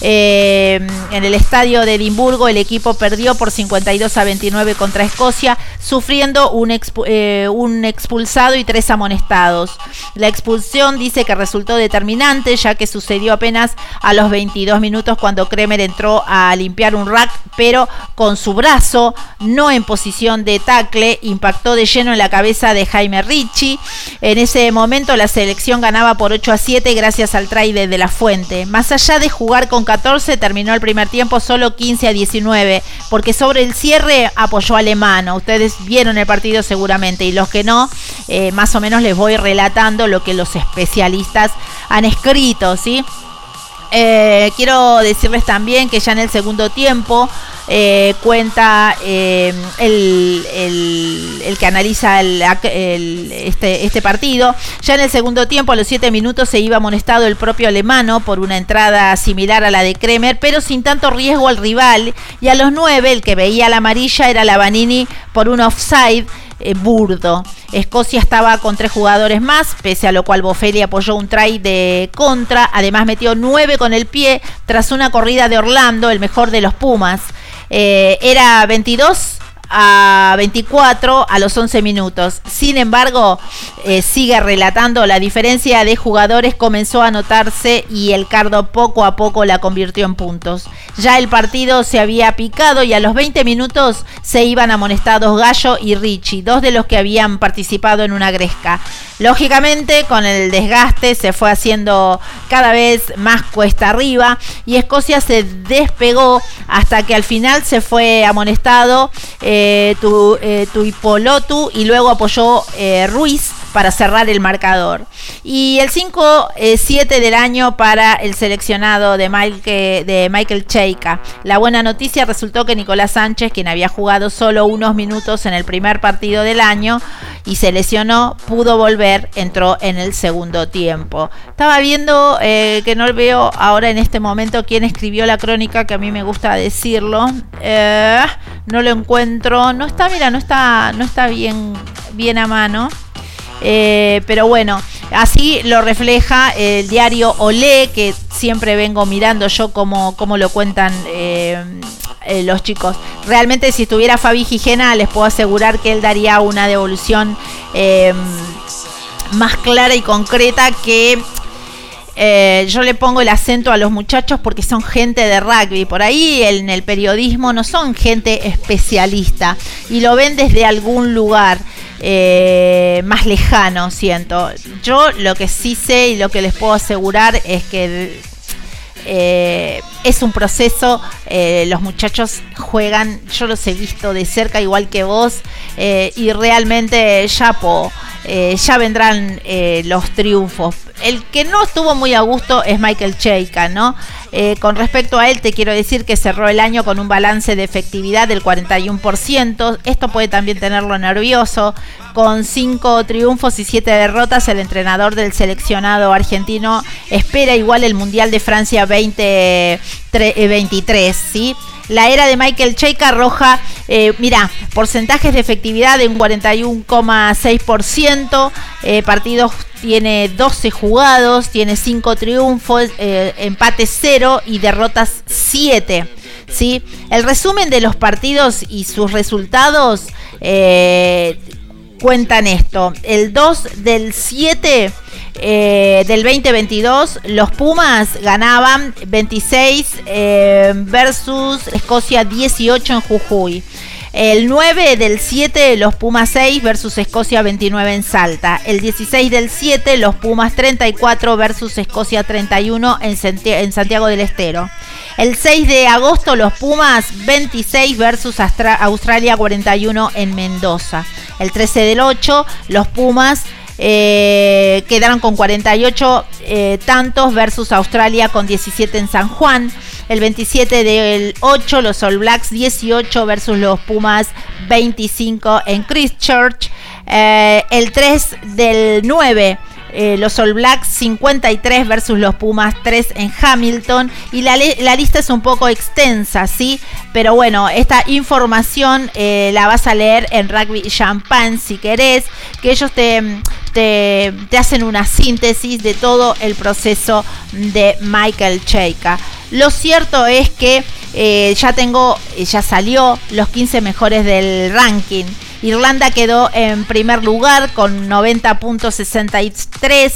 S4: Eh, en el estadio de Edimburgo el equipo perdió por 52 a 29 contra Escocia, sufriendo un, eh, un expulsado y tres amonestados. La expulsión dice que resultó determinante ya que sucedió apenas a los 22 minutos cuando Kremer entró a limpiar un rack, pero con su brazo, no en posición de tackle, impactó de lleno en la cabeza de Jaime Ricci. En ese momento la selección ganaba por 8 a 7 gracias al try de La Fuente. Más allá de jugar con 14 terminó el primer tiempo solo 15 a 19, porque sobre el cierre apoyó Alemano. Ustedes vieron el partido seguramente y los que no, eh, más o menos les voy relatando lo que los especialistas han escrito, ¿sí? Eh, quiero decirles también que ya en el segundo tiempo eh, cuenta eh, el, que analiza este, este, partido. Ya en el segundo tiempo, a los 7 minutos, se iba amonestado el propio alemano por una entrada similar a la de Kremer, pero sin tanto riesgo al rival. Y a los 9, el que veía la amarilla era la Vanini por un offside. Eh, burdo. Escocia estaba con tres jugadores más, pese a lo cual Bofelli apoyó un try de contra. Además metió nueve con el pie tras una corrida de Orlando, el mejor de los Pumas. Eh, era 22 a 24 a los 11 minutos. Sin embargo, eh, sigue relatando la diferencia de jugadores comenzó a notarse y el Cardo poco a poco la convirtió en puntos. Ya el partido se había picado y a los 20 minutos se iban amonestados Gallo y Richie, dos de los que habían participado en una gresca. Lógicamente, con el desgaste se fue haciendo cada vez más cuesta arriba y Escocia se despegó hasta que al final se fue amonestado. Eh, eh, tu, eh, Tuipolotu y luego apoyó eh, Ruiz para cerrar el marcador. Y el 5-7 del año para el seleccionado de Michael, de Michael Cheika. La buena noticia resultó que Nicolás Sánchez, quien había jugado solo unos minutos en el primer partido del año y se lesionó, pudo volver, entró en el segundo tiempo. Estaba viendo eh, que no veo ahora en este momento quién escribió la crónica, que a mí me gusta decirlo. Eh, no lo encuentro. No está, mira, no está, no está bien, bien a mano. Eh, pero bueno, así lo refleja el diario Olé, que siempre vengo mirando yo como lo cuentan eh, eh, los chicos. Realmente si estuviera Fabi Gijena, les puedo asegurar que él daría una devolución más clara y concreta que yo le pongo el acento a los muchachos porque son gente de rugby. Por ahí en el periodismo no son gente especialista y lo ven desde algún lugar. eh, más lejano, siento. Yo lo que sí sé y lo que les puedo asegurar es que eh, es un proceso, eh, los muchachos juegan, yo los he visto de cerca igual que vos y realmente ya, ya vendrán los triunfos. El que no estuvo muy a gusto es Michael Cheika, ¿no? Eh, con respecto a él, te quiero decir que cerró el año con un balance de efectividad del 41%. Esto puede también tenerlo nervioso. Con cinco triunfos y siete derrotas, el entrenador del seleccionado argentino espera igual el Mundial de Francia 2023, ¿sí? La era de Michael Cheika arroja, eh, mira, porcentajes de efectividad de un 41,6%, eh, partidos tiene 12 jugados, tiene 5 triunfos, eh, empate 0 y derrotas 7. ¿sí? El resumen de los partidos y sus resultados eh, cuentan esto. El 2 del 7 eh, del 2022, los Pumas ganaban 26 versus Escocia 18 en Jujuy. El 9 del 7, los Pumas 6 versus Escocia 29 en Salta. El 16 del 7, los Pumas 34 versus Escocia 31 en Santiago del Estero. El 6 de agosto, los Pumas 26 versus Australia 41 en Mendoza. El 13 del 8, los Pumas eh, quedaron con 48 eh, tantos versus Australia con 17 en San Juan. El 27 del 8, los All Blacks 18 versus los Pumas 25 en Christchurch. Eh, el 3 del 9. Eh, los All Blacks 53 versus los Pumas 3 en Hamilton. Y la, lista es un poco extensa, ¿sí? Pero bueno, esta información eh, la vas a leer en Rugby Champagne si querés, que ellos te, te, hacen una síntesis de todo el proceso de Michael Cheika. Lo cierto es que eh, ya tengo, ya salió los 15 mejores del ranking. Irlanda quedó en primer lugar con 90.63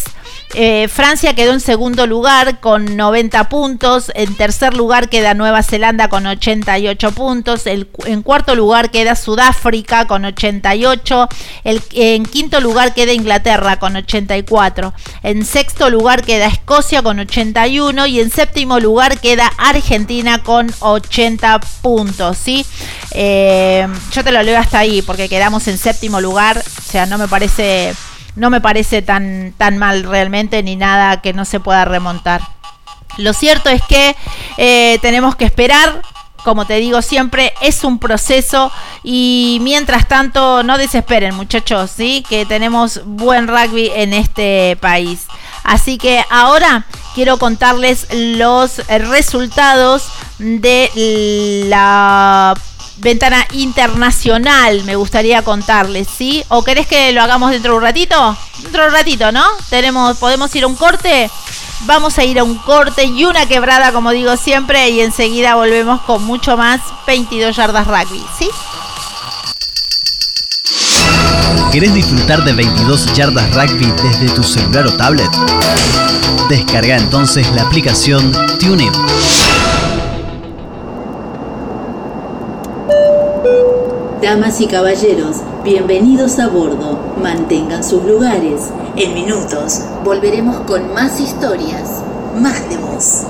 S4: eh, Francia quedó en segundo lugar con 90 puntos. En tercer lugar queda Nueva Zelanda con 88 puntos. en cuarto lugar queda Sudáfrica con 88. en quinto lugar queda Inglaterra con 84. En sexto lugar queda Escocia con 81. Y en séptimo lugar queda Argentina con 80 puntos. ¿sí? Eh, yo te lo leo hasta ahí porque quedamos en séptimo lugar. O sea, no me parece no me parece tan, tan mal realmente ni nada que no se pueda remontar. Lo cierto es que eh, tenemos que esperar como te digo siempre, es un proceso y mientras tanto no desesperen muchachos, ¿sí? Que tenemos buen rugby en este país. Así que ahora quiero contarles los resultados de la ventana internacional, me gustaría contarles, ¿sí? ¿O querés que lo hagamos dentro de un ratito? Dentro de un ratito, ¿no? Tenemos, podemos ir a un corte. Vamos a ir a un corte y una quebrada, como digo siempre, y enseguida volvemos con mucho más 22 yardas rugby, ¿sí?
S7: ¿Querés disfrutar de 22 yardas rugby desde tu celular o tablet? Descarga entonces la aplicación TuneIn.
S1: Damas y caballeros, bienvenidos a bordo. Mantengan sus lugares. En minutos volveremos con más historias, más de voz.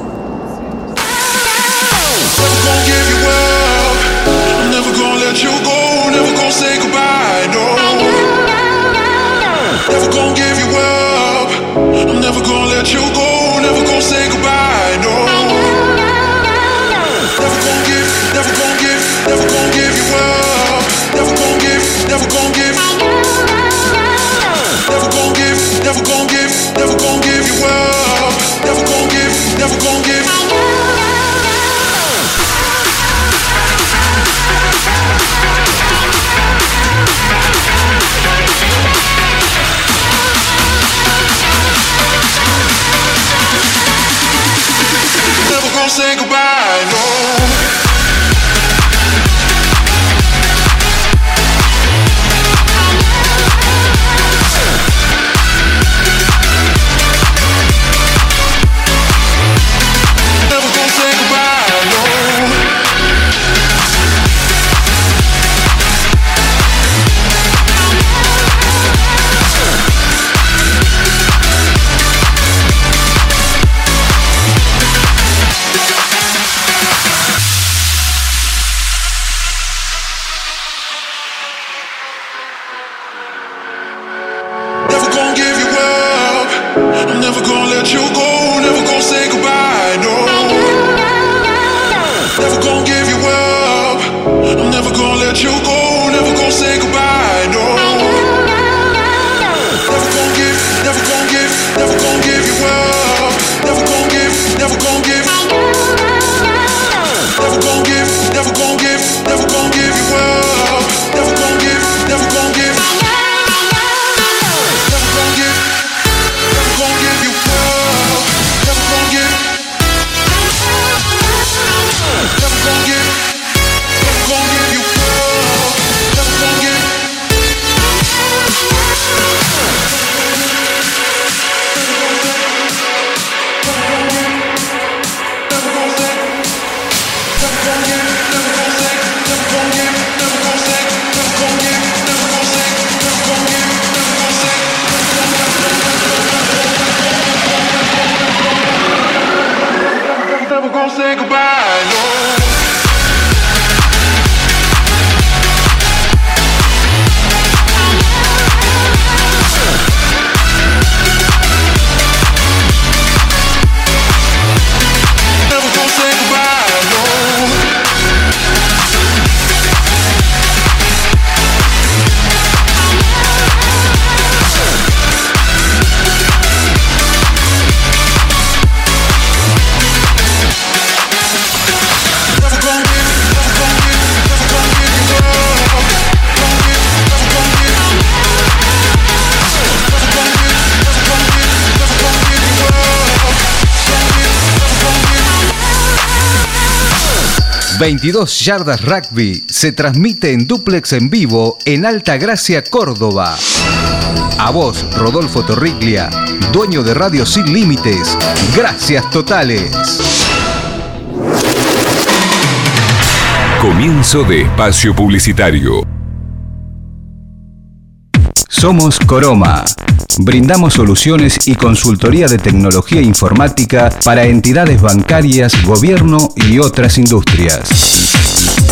S6: 22 Yardas Rugby se transmite en duplex en vivo en Alta Gracia, Córdoba. A vos, Rodolfo Torriglia, dueño de Radio Sin Límites. Gracias totales.
S10: Comienzo de espacio publicitario.
S6: Somos Coroma. Brindamos soluciones y consultoría de tecnología informática para entidades bancarias, gobierno y otras industrias.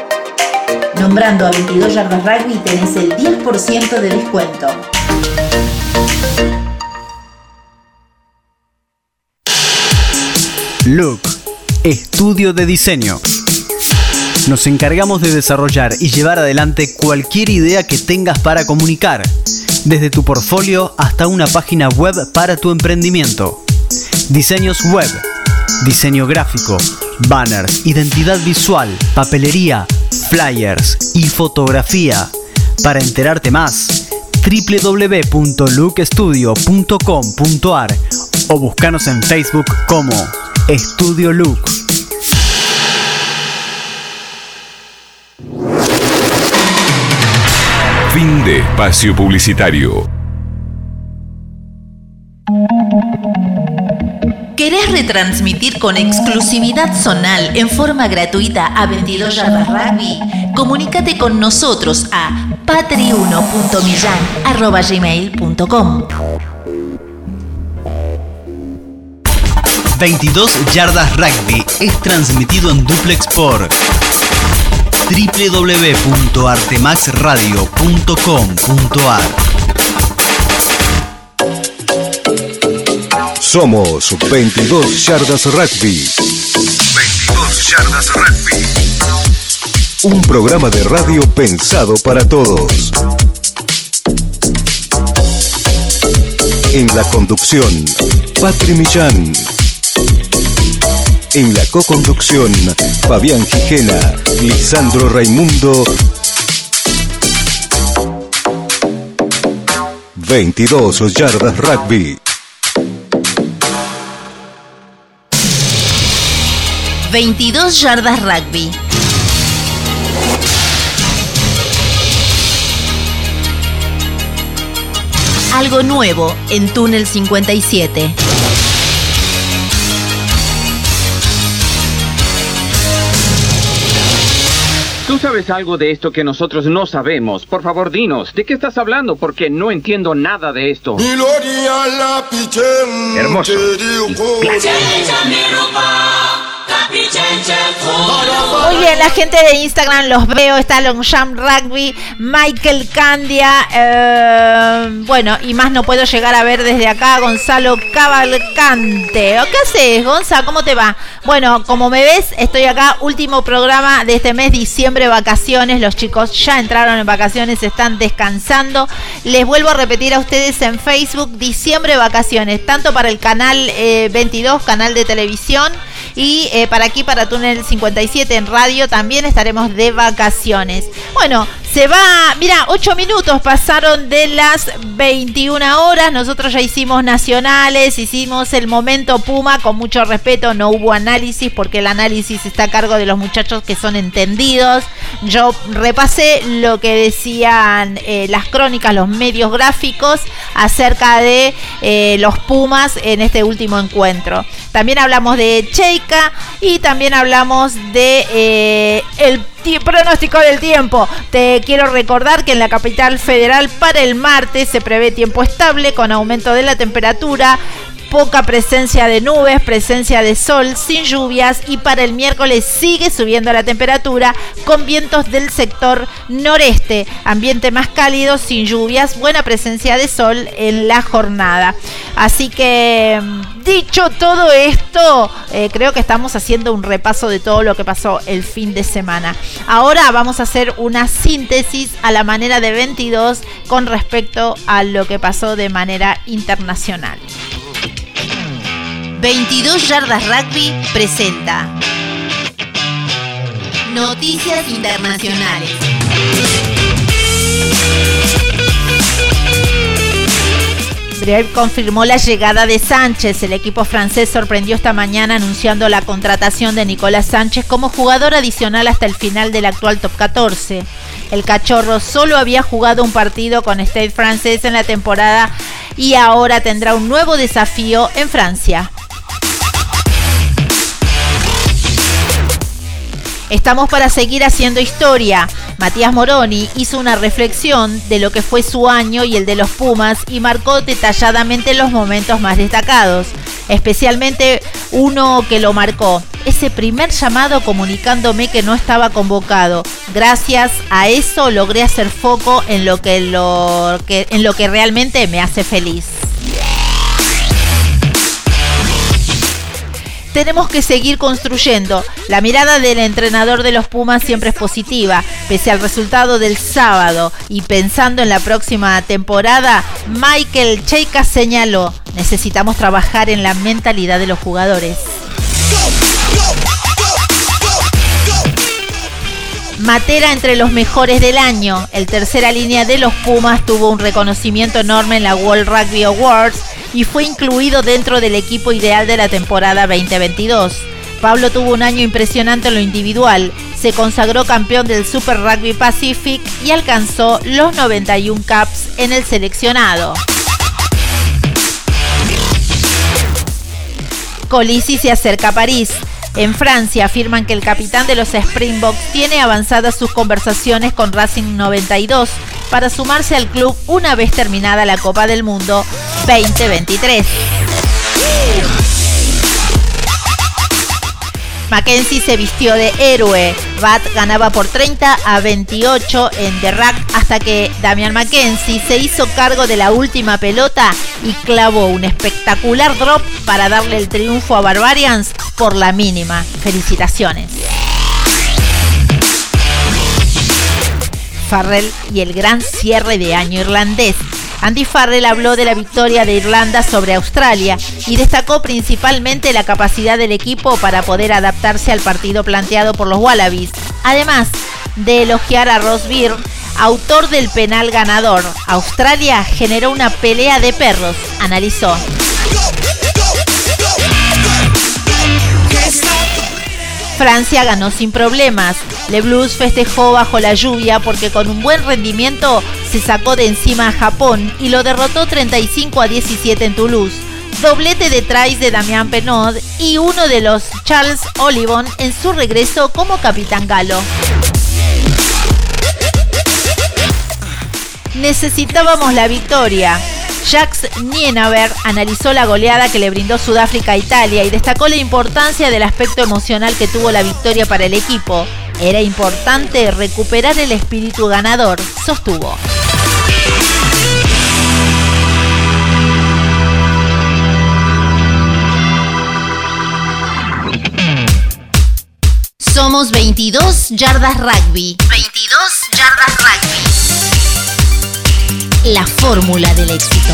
S4: Nombrando a 22 Yardas Rugby tenés el 10% de descuento.
S7: Look, estudio de diseño. Nos encargamos de desarrollar y llevar adelante cualquier idea que tengas para comunicar, desde tu portfolio hasta una página web para tu emprendimiento. Diseños web, diseño gráfico, banners, identidad visual, papelería, flyers y fotografía. Para enterarte más, www.lookstudio.com.ar o buscanos en Facebook como Estudio Look.
S10: Fin de espacio publicitario.
S4: ¿Querés retransmitir con exclusividad zonal en forma gratuita a 22 Yardas Rugby? Comunícate con nosotros a patri1.millan.gmail.com
S7: 22 Yardas Rugby es transmitido en duplex por www.artemaxradio.com.ar
S6: Somos 22 Yardas Rugby.
S9: 22 Yardas Rugby.
S6: Un programa de radio pensado para todos. En la conducción, Patri Millán. En la co-conducción, Fabián Gijena, Lisandro Raimundo. 22 Yardas Rugby.
S1: 22 yardas rugby. Algo nuevo en Túnel 57.
S11: Sabes algo de esto que nosotros no sabemos. Por favor, dinos, ¿de qué estás hablando? Porque no entiendo nada de esto.
S9: Hermoso.
S4: Muy bien, la gente de Instagram los veo. Está Longchamp Rugby, Michael Candia. eh, bueno, y más no puedo llegar a ver desde acá. Gonzalo Cavalcante. ¿O ¿Qué haces, Gonza? ¿Cómo te va? Bueno, como me ves, estoy acá. Último programa de este mes, diciembre, vacaciones. Los chicos ya entraron en vacaciones, están descansando. Les vuelvo a repetir a ustedes en Facebook, diciembre, vacaciones. Tanto para el canal eh, 22, canal de televisión. Y eh, para aquí, para Túnel 57 en radio, también estaremos de vacaciones. Bueno, se va, mira, 8 minutos pasaron de las 21 horas. Nosotros ya hicimos nacionales, hicimos el momento Puma, con mucho respeto, no hubo análisis porque el análisis está a cargo de los muchachos que son entendidos. Yo repasé lo que decían eh, las crónicas, los medios gráficos acerca de eh, los Pumas en este último encuentro. También hablamos de Y también hablamos de eh, el ti- pronóstico del tiempo. Te quiero recordar que en la capital federal para el martes se prevé tiempo estable con aumento de la temperatura. Poca presencia de nubes, presencia de sol, sin lluvias y para el miércoles sigue subiendo la temperatura con vientos del sector noreste, ambiente más cálido, sin lluvias, buena presencia de sol en la jornada. Así que mm, dicho todo esto, eh, creo que estamos haciendo un repaso de todo lo que pasó el fin de semana. Ahora vamos a hacer una síntesis a la manera de 22 con respecto a lo que pasó de manera internacional.
S1: 22 yardas rugby presenta Noticias internacionales.
S4: Breve confirmó la llegada de Sánchez. El equipo francés sorprendió esta mañana anunciando la contratación de Nicolás Sánchez como jugador adicional hasta el final del actual top 14. El cachorro solo había jugado un partido con Stade francés en la temporada y ahora tendrá un nuevo desafío en Francia. Estamos para seguir haciendo historia. Matías Moroni hizo una reflexión de lo que fue su año y el de los Pumas y marcó detalladamente los momentos más destacados, especialmente uno que lo marcó, ese primer llamado comunicándome que no estaba convocado. Gracias a eso logré hacer foco en lo que, en lo que realmente me hace feliz. Tenemos que seguir construyendo. La mirada del entrenador de los Pumas siempre es positiva, pese al resultado del sábado. Y pensando en la próxima temporada, Michael Cheika señaló, necesitamos trabajar en la mentalidad de los jugadores. Matera entre los mejores del año. El tercera línea de los Pumas tuvo un reconocimiento enorme en la World Rugby Awards y fue incluido dentro del equipo ideal de la temporada 2022. Pablo tuvo un año impresionante en lo individual, se consagró campeón del Super Rugby Pacific y alcanzó los 91 caps en el seleccionado. Colisi se acerca a París. En Francia afirman que el capitán de los Springboks tiene avanzadas sus conversaciones con Racing 92 para sumarse al club una vez terminada la Copa del Mundo 2023. Mackenzie se vistió de héroe. Bat ganaba por 30 a 28 en The Rack hasta que Damian Mackenzie se hizo cargo de la última pelota y clavó un espectacular drop para darle el triunfo a Barbarians por la mínima. Felicitaciones. Farrell y el gran cierre de año irlandés. Andy Farrell habló de la victoria de Irlanda sobre Australia y destacó principalmente la capacidad del equipo para poder adaptarse al partido planteado por los Wallabies, además de elogiar a Ross Beer, autor del penal ganador. Australia generó una pelea de perros, analizó. Francia ganó sin problemas. Le Blues festejó bajo la lluvia porque con un buen rendimiento se sacó de encima a Japón y lo derrotó 35 a 17 en Toulouse. Doblete de de Damián Penod y uno de los Charles Olivon en su regreso como capitán galo. Necesitábamos la victoria. Jacques Nienaber analizó la goleada que le brindó Sudáfrica a Italia y destacó la importancia del aspecto emocional que tuvo la victoria para el equipo. Era importante recuperar el espíritu ganador, sostuvo. Somos 22 yardas rugby. 22 yardas rugby la fórmula del éxito.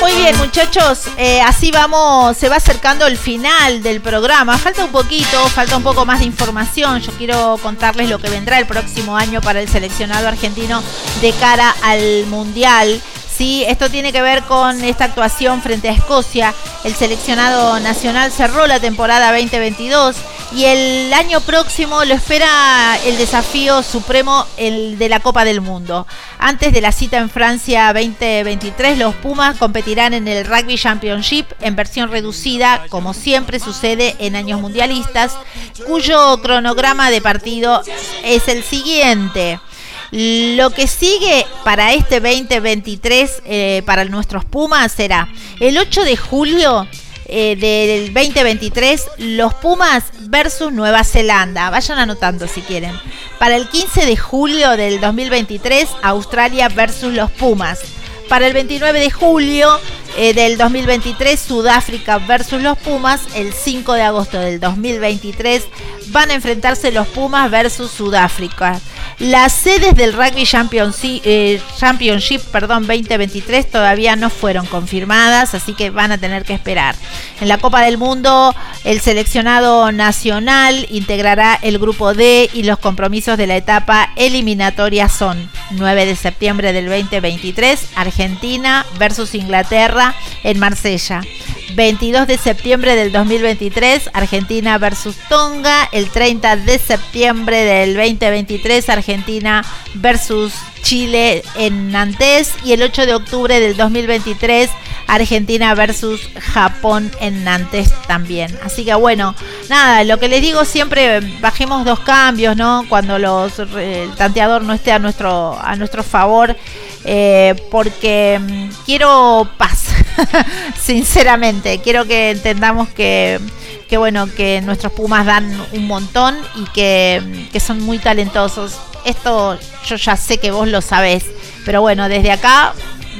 S4: Muy bien muchachos, eh, así vamos, se va acercando el final del programa. Falta un poquito, falta un poco más de información. Yo quiero contarles lo que vendrá el próximo año para el seleccionado argentino de cara al Mundial. Sí, esto tiene que ver con esta actuación frente a Escocia. El seleccionado nacional cerró la temporada 2022 y el año próximo lo espera el desafío supremo el de la Copa del Mundo. Antes de la cita en Francia 2023, los Pumas competirán en el Rugby Championship en versión reducida, como siempre sucede en años mundialistas, cuyo cronograma de partido es el siguiente. Lo que sigue para este 2023, eh, para nuestros Pumas, será el 8 de julio eh, del 2023, los Pumas versus Nueva Zelanda. Vayan anotando si quieren. Para el 15 de julio del 2023, Australia versus los Pumas. Para el 29 de julio eh, del 2023, Sudáfrica versus los Pumas. El 5 de agosto del 2023 van a enfrentarse los Pumas versus Sudáfrica. Las sedes del Rugby Championship, eh, Championship perdón, 2023 todavía no fueron confirmadas, así que van a tener que esperar. En la Copa del Mundo, el seleccionado nacional integrará el grupo D y los compromisos de la etapa eliminatoria son 9 de septiembre del 2023, Argentina versus Inglaterra en Marsella. 22 de septiembre del 2023, Argentina versus Tonga. El 30 de septiembre del 2023, Argentina versus Chile en Nantes. Y el 8 de octubre del 2023, Argentina versus Japón en Nantes también. Así que bueno, nada, lo que les digo siempre, bajemos dos cambios, ¿no? Cuando los, el tanteador no esté a nuestro, a nuestro favor. Eh, porque mm, quiero paz, *laughs* sinceramente. Quiero que entendamos que, que, bueno, que nuestros Pumas dan un montón y que, que son muy talentosos. Esto yo ya sé que vos lo sabés, pero bueno, desde acá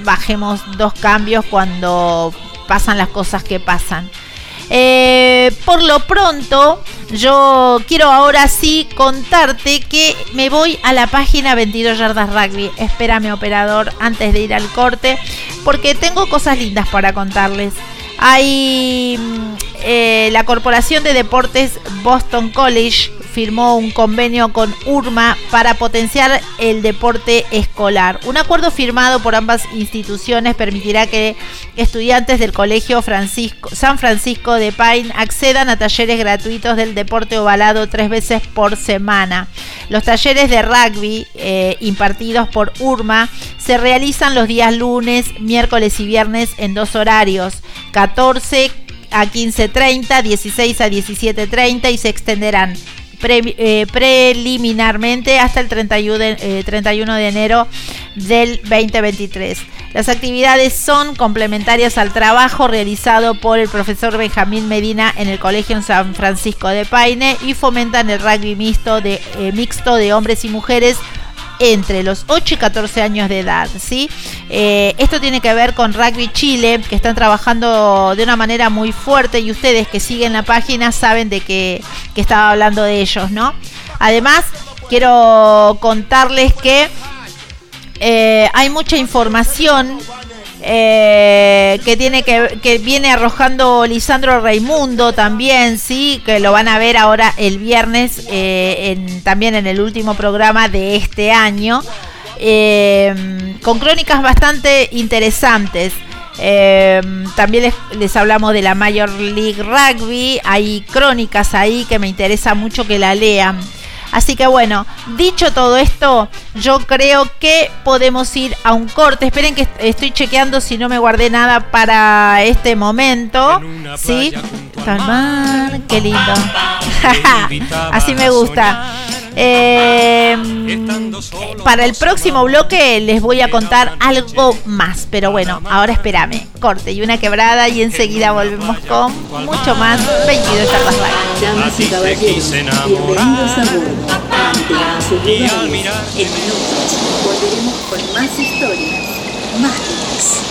S4: bajemos dos cambios cuando pasan las cosas que pasan. Eh, por lo pronto, yo quiero ahora sí contarte que me voy a la página 22 Yardas Rugby. Espérame, operador, antes de ir al corte, porque tengo cosas lindas para contarles. Hay mm, eh, la Corporación de Deportes Boston College firmó un convenio con URMA para potenciar el deporte escolar. Un acuerdo firmado por ambas instituciones permitirá que estudiantes del Colegio Francisco, San Francisco de Pine accedan a talleres gratuitos del deporte ovalado tres veces por semana. Los talleres de rugby eh, impartidos por URMA se realizan los días lunes, miércoles y viernes en dos horarios, 14 a 15.30, 16 a 17.30 y se extenderán eh, preliminarmente hasta el 31 de, eh, 31 de enero del 2023. Las actividades son complementarias al trabajo realizado por el profesor Benjamín Medina en el Colegio San Francisco de Paine y fomentan el rugby mixto de, eh, mixto de hombres y mujeres entre los 8 y 14 años de edad, ¿sí? Eh, esto tiene que ver con Rugby Chile, que están trabajando de una manera muy fuerte y ustedes que siguen la página saben de que, que estaba hablando de ellos, ¿no? Además, quiero contarles que eh, hay mucha información eh, que tiene que, que viene arrojando Lisandro Raimundo también, sí, que lo van a ver ahora el viernes, eh, también en el último programa de este año, eh, con crónicas bastante interesantes. Eh, también les, les hablamos de la Major League Rugby, hay crónicas ahí que me interesa mucho que la lean. Así que bueno, dicho todo esto, yo creo que podemos ir a un corte. Esperen que est- estoy chequeando si no me guardé nada para este momento. ¿Sí? Qué lindo. *laughs* Así me gusta. Eh, para el próximo bloque les voy a contar algo más. Pero bueno, ahora espérame. Corte y una quebrada y enseguida volvemos con mucho más 22 yardas Rugby.
S1: Damas y caballeros, bienvenidos a bordo. Lugares. En minutos volveremos con más historias, más temas.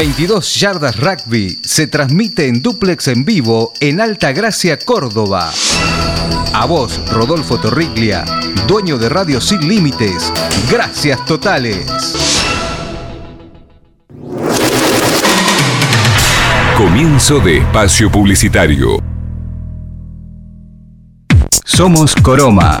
S6: 22 Yardas Rugby se transmite en duplex en vivo en Alta Gracia, Córdoba. A vos, Rodolfo Torriglia, dueño de Radio Sin Límites. Gracias totales.
S12: Comienzo de espacio publicitario.
S6: Somos Coroma.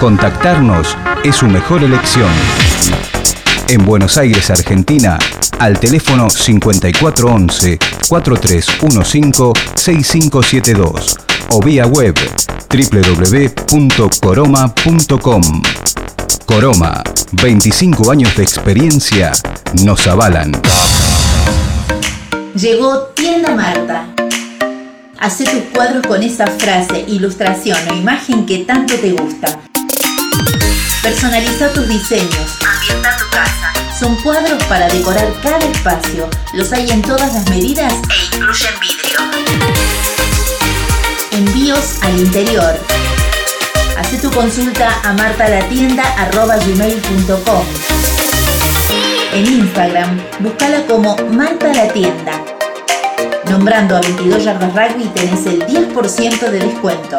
S6: Contactarnos es su mejor elección. En Buenos Aires, Argentina, al teléfono 5411-4315-6572 o vía web www.coroma.com. Coroma, 25 años de experiencia nos avalan.
S1: Llegó Tienda Marta. Hacé tus cuadros con esa frase, ilustración o imagen que tanto te gusta. Personaliza tus diseños. Ambienta tu casa. Son cuadros para decorar cada espacio. Los hay en todas las medidas e incluyen vidrio. Envíos al interior. Haz tu consulta a martalatienda.gmail.com En Instagram, búscala como Marta la Tienda. Nombrando a 22 Yardas Rugby tenés el 10% de descuento.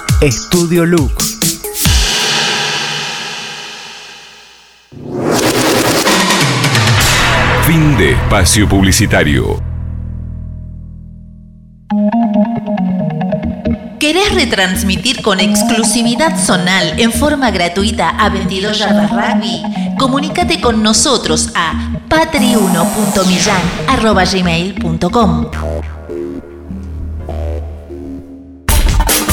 S7: Estudio Look.
S12: Fin de espacio publicitario.
S1: ¿Querés retransmitir con exclusividad zonal en forma gratuita a 22 Yardas Rugby? Comunícate con nosotros a patri1.millan.gmail.com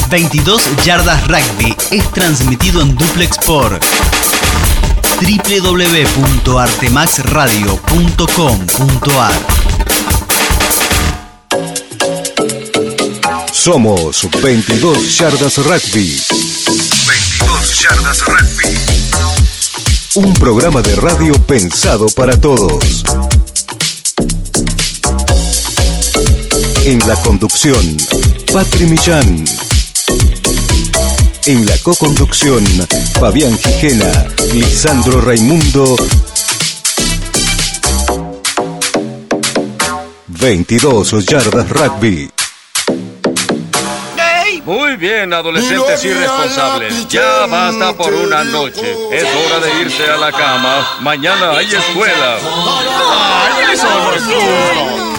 S7: 22 Yardas Rugby es transmitido en duplex por www.artemaxradio.com.ar
S6: Somos 22 Yardas Rugby.
S9: 22 Yardas Rugby.
S6: Un programa de radio pensado para todos. En la conducción, Patri Millán. En la co-conducción, Fabián Gijena, Lisandro Raimundo. 22 Yardas Rugby.
S13: Muy bien, adolescentes irresponsables. Ya basta por una noche. Es hora de irse a la cama. Mañana hay escuela. ¡Ay, eso no es justo!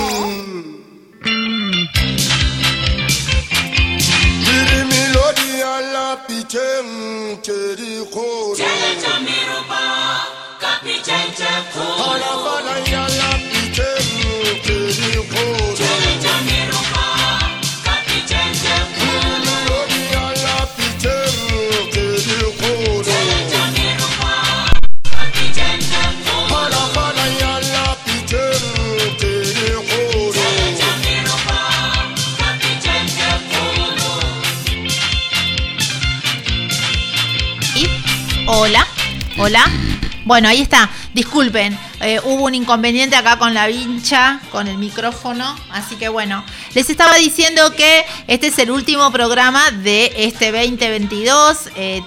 S4: Nkerikoro. Jẹ́lẹ̀jọ́ mi rò bá kábí jẹ́jẹ́ kóró. Falafala yàrá hola. Bueno, ahí está. Disculpen, eh, hubo un inconveniente acá con la vincha, con el micrófono. Así que bueno, les estaba diciendo que este es el último programa de este 2022. eh,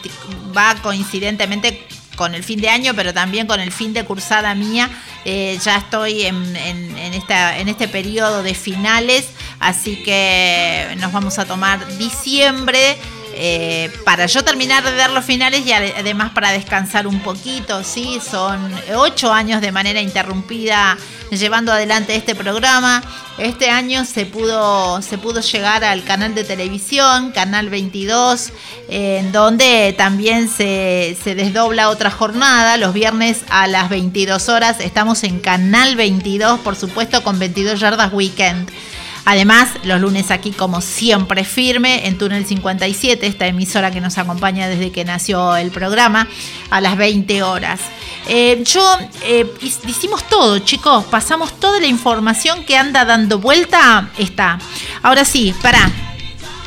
S4: va coincidentemente con el fin de año, pero también con el fin de cursada mía. Eh, ya estoy en, en este periodo de finales, así que nos vamos a tomar diciembre eh, para yo terminar de ver los finales y además para descansar un poquito, ¿sí? Son ocho años de manera interrumpida llevando adelante este programa. Este año se pudo, se pudo llegar al canal de televisión, Canal 22, en donde también se, se desdobla otra jornada, los viernes a las 22 horas. Estamos en Canal 22, por supuesto, con 22 yardas weekend. Además, los lunes aquí, como siempre, firme en Túnel 57, esta emisora que nos acompaña desde que nació el programa, a las 20 horas. Eh, yo eh, hicimos todo, chicos. Pasamos toda la información que anda dando vuelta. Está. Ahora sí, para.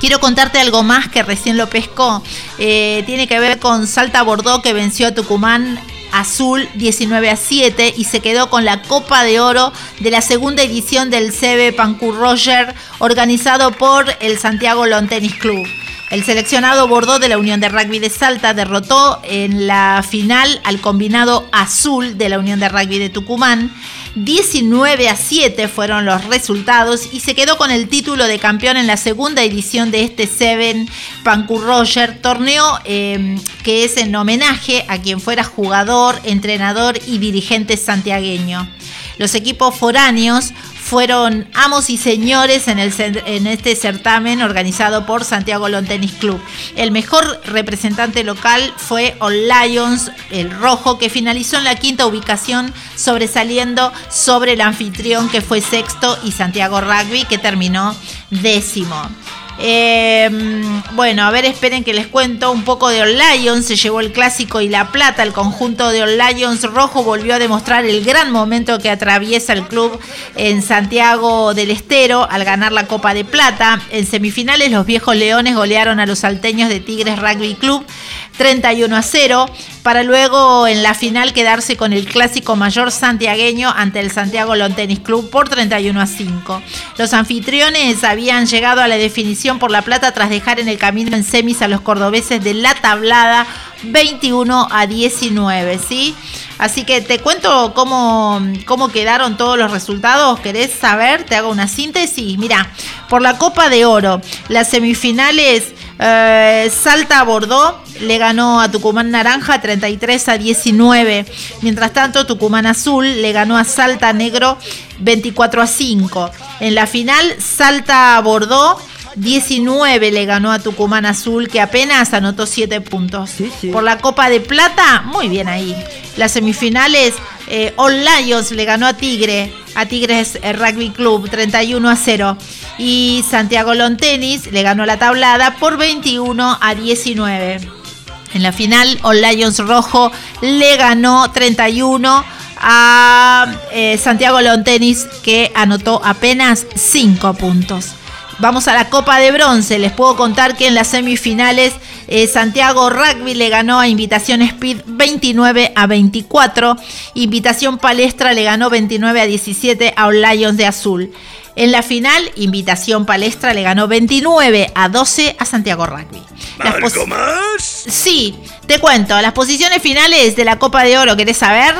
S4: Quiero contarte algo más que recién lo pescó. Eh, tiene que ver con Salta Bordeaux que venció a Tucumán Azul 19 a 7 y se quedó con la Copa de Oro de la segunda edición del CB Pancur Roger organizado por el Santiago Lawn Tennis Club. El seleccionado Bordeaux de la Unión de Rugby de Salta derrotó en la final al combinado azul de la Unión de Rugby de Tucumán. 19 a 7 fueron los resultados y se quedó con el título de campeón en la segunda edición de este Seven Pancur Roger, torneo em, que es en homenaje a quien fuera jugador, entrenador y dirigente santiagueño. Los equipos foráneos fueron amos y señores en, el, en este certamen organizado por Santiago Lon Tennis Club. El mejor representante local fue All Lions, el rojo, que finalizó en la quinta ubicación, sobresaliendo sobre el anfitrión que fue sexto y Santiago Rugby, que terminó décimo. Eh, bueno, a ver, esperen que les cuento un poco de All Lions. Se llevó el clásico y la plata. El conjunto de All Lions rojo volvió a demostrar el gran momento que atraviesa el club en Santiago del Estero al ganar la Copa de Plata. En semifinales, los viejos leones golearon a los salteños de Tigres Rugby Club 31 a 0 para luego en la final quedarse con el clásico mayor santiagueño ante el Santiago Lawn Tennis Club por 31 a 5. Los anfitriones habían llegado a la definición por la plata tras dejar en el camino en semis a los cordobeses de la tablada 21 a 19, ¿sí? Así que te cuento cómo, cómo quedaron todos los resultados. ¿Querés saber? Te hago una síntesis. Mira, por la Copa de Oro, las semifinales eh, Salta Bordeaux le ganó a Tucumán Naranja 33 a 19. Mientras tanto, Tucumán Azul le ganó a Salta Negro 24 a 5. En la final, Salta Bordeaux 19 le ganó a Tucumán Azul, que apenas anotó 7 puntos. Por la Copa de Plata, muy bien ahí. Las semifinales, eh, All Lions le ganó a Tigre, a Tigres eh, Rugby Club 31 a 0. Y Santiago Lon Tennis le ganó la tablada por 21 a 19. En la final, All Lions Rojo le ganó 31 a eh, Santiago Lon Tennis, que anotó apenas 5 puntos. Vamos a la Copa de Bronce. Les puedo contar que en las semifinales eh, Santiago Rugby le ganó a Invitación Speed 29 a 24. Invitación Palestra le ganó 29 a 17 a Lions de Azul. En la final, Invitación Palestra le ganó 29 a 12 a Santiago Rugby.
S14: ¿Algo más?
S4: Sí, te cuento. Las posiciones finales de la Copa de Oro, ¿querés saber?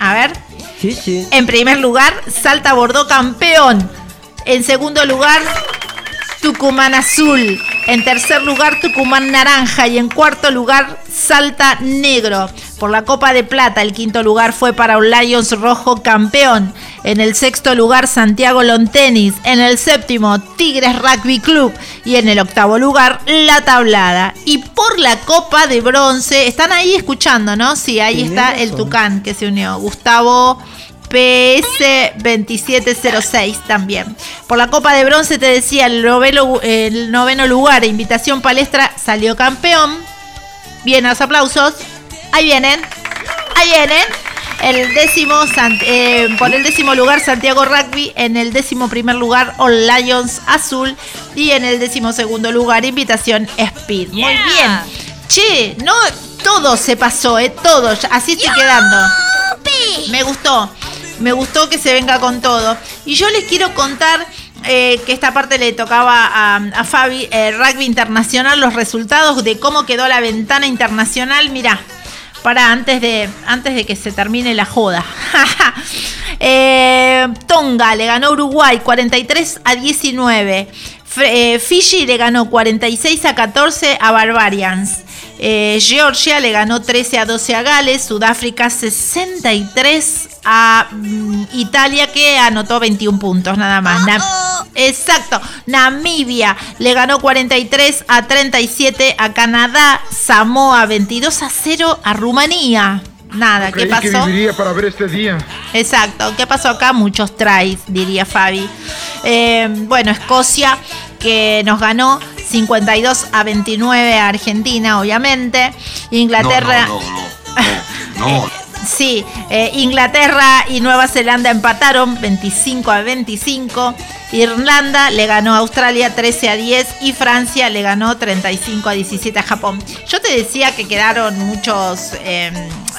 S4: A ver.
S15: Sí, sí.
S4: En primer lugar, Salta Bordeaux campeón. En segundo lugar, Tucumán Azul. En tercer lugar, Tucumán Naranja. Y en cuarto lugar, Salta Negro. Por la Copa de Plata, el quinto lugar fue para un Lions Rojo campeón. En el sexto lugar, Santiago Lon Tennis. En el séptimo, Tigres Rugby Club. Y en el octavo lugar, La Tablada. Y por la Copa de Bronce, están ahí escuchando, ¿no? Sí, ahí está el Tucán que se unió. Gustavo PS 2706 también. Por la Copa de Bronce te decía, el noveno, el noveno lugar, Invitación Palestra, salió campeón. Bien, los aplausos. Ahí vienen. Ahí vienen. El décimo, eh, por el décimo lugar Santiago Rugby, en el décimo primer lugar All Lions Azul y en el décimo segundo lugar Invitación Speed. Muy bien. Che, no, todo se pasó, ¿eh? Todo, así estoy quedando. Me gustó, me gustó que se venga con todo. Y yo les quiero contar eh, que esta parte le tocaba a, Fabi, eh, Rugby Internacional, los resultados de cómo quedó la ventana internacional. Mirá, para antes de, antes de que se termine la joda. *laughs* Eh, Tonga le ganó Uruguay 43 a 19. eh, Fiji le ganó 46 a 14 a Barbarians. Eh, Georgia le ganó 13 a 12 a Gales, Sudáfrica 63 a mm, Italia que anotó 21 puntos nada más. Exacto, Namibia le ganó 43 a 37 a Canadá, Samoa 22 a 0 a Rumanía. Nada, ¿qué pasó?
S14: Que viviría para ver este día.
S4: Exacto, ¿qué pasó acá? Muchos tries, diría Fabi. Eh, bueno, Escocia que nos ganó 52 a 29 a Argentina, obviamente. Inglaterra.
S15: No, no, no, *laughs*
S4: Sí, eh, Inglaterra y Nueva Zelanda empataron 25 a 25. Irlanda le ganó a Australia 13 a 10 y Francia le ganó 35 a 17 a Japón. Yo te decía que quedaron muchos, eh,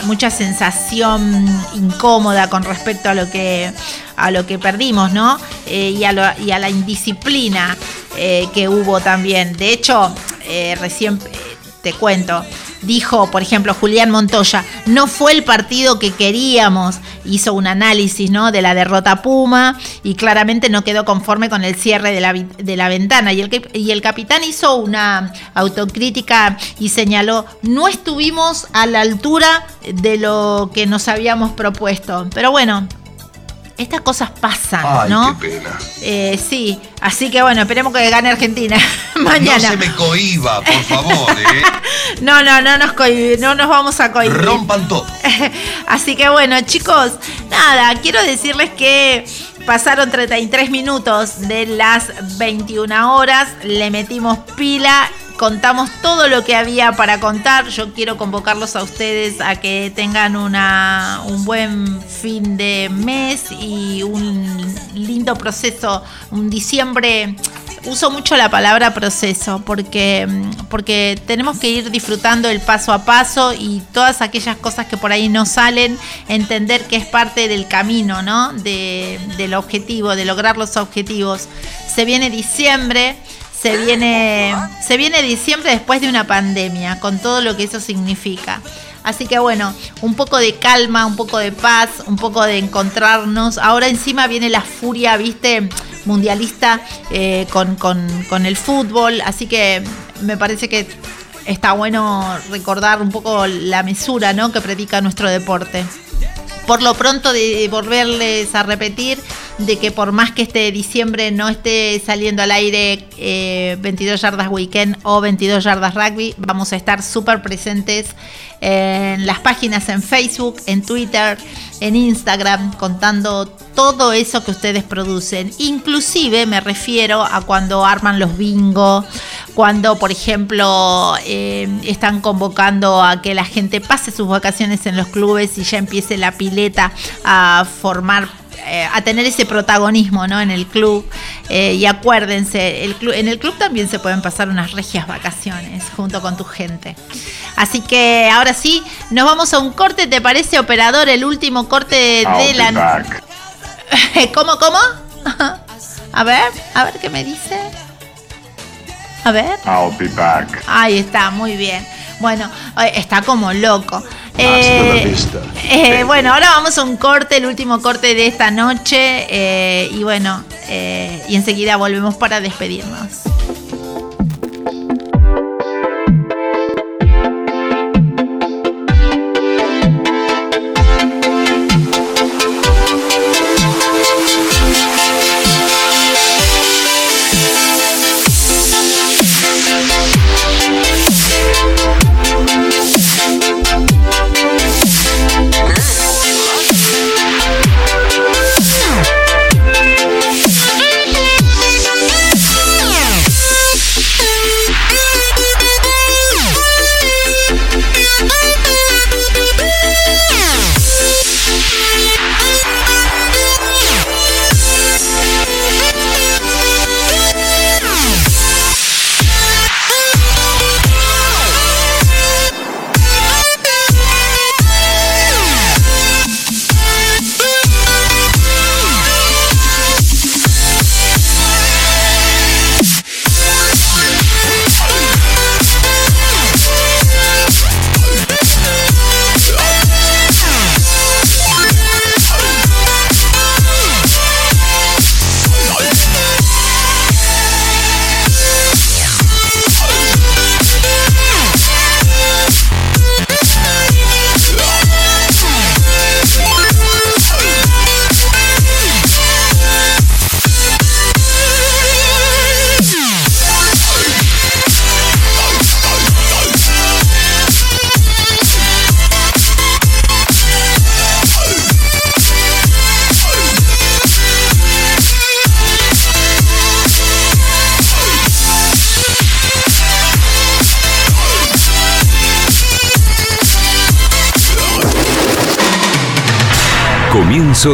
S4: mucha sensación incómoda con respecto a lo que, a lo que perdimos, ¿no? Eh, y, a lo, y, a la indisciplina que hubo también. De hecho, recién te cuento, dijo, por ejemplo, Julián Montoya, no fue el partido que queríamos, hizo un análisis ¿no? de la derrota Puma y claramente no quedó conforme con el cierre de la, de la ventana. Y el, y el capitán hizo una autocrítica y señaló, no estuvimos a la altura de lo que nos habíamos propuesto. Pero bueno, estas cosas pasan,
S15: Ay,
S4: ¿no?
S15: qué pena.
S4: Eh, sí, así que bueno, esperemos que gane Argentina *laughs* mañana.
S15: No se me cohiba, por favor, *laughs* ¿eh?
S4: no, no, no nos, cohib- no nos vamos a cohibir.
S15: Rompan todo. *laughs*
S4: Así que bueno, chicos, nada, quiero decirles que pasaron 33 minutos de las 21 horas, le metimos pila. Contamos todo lo que había para contar. Yo quiero convocarlos a ustedes a que tengan una, un buen fin de mes y un lindo proceso, un diciembre uso mucho la palabra proceso porque, porque tenemos que ir disfrutando el paso a paso y todas aquellas cosas que por ahí no salen, entender que es parte del camino, ¿no? De, del objetivo, de lograr los objetivos. Se viene diciembre. Se viene, se viene diciembre después de una pandemia, con todo lo que eso significa. Así que bueno, un poco de calma, un poco de paz, un poco de encontrarnos. Ahora encima viene la furia, viste, mundialista eh, con, con, con el fútbol. Así que me parece que está bueno recordar un poco la mesura ¿no? que predica nuestro deporte. Por lo pronto de volverles a repetir de que por más que este diciembre no esté saliendo al aire eh, 22 yardas weekend o 22 yardas rugby, vamos a estar súper presentes en las páginas en Facebook, en Twitter, en Instagram, contando todo eso que ustedes producen. Inclusive me refiero a cuando arman los bingo, cuando por ejemplo eh, están convocando a que la gente pase sus vacaciones en los clubes y ya empiece la pileta a formar eh, a tener ese protagonismo ¿no? en el club. Eh, y acuérdense, el club, en el club también se pueden pasar unas regias vacaciones junto con tu gente. Así que ahora sí, nos vamos a un corte, ¿te parece, operador? El último corte de la... *laughs* ¿Cómo, cómo? *laughs* a ver, a ver qué me dice. A ver.
S16: I'll be back.
S4: Ahí está, muy bien. Bueno, eh, está como loco. Eh, eh, bueno, ahora vamos a un corte, el último corte de esta noche. eh, y bueno, eh, y enseguida volvemos para despedirnos.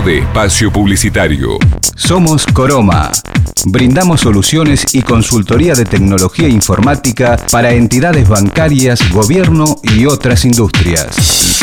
S12: De espacio publicitario.
S6: Somos Coroma. Brindamos soluciones y consultoría de tecnología informática para entidades bancarias, gobierno y otras industrias.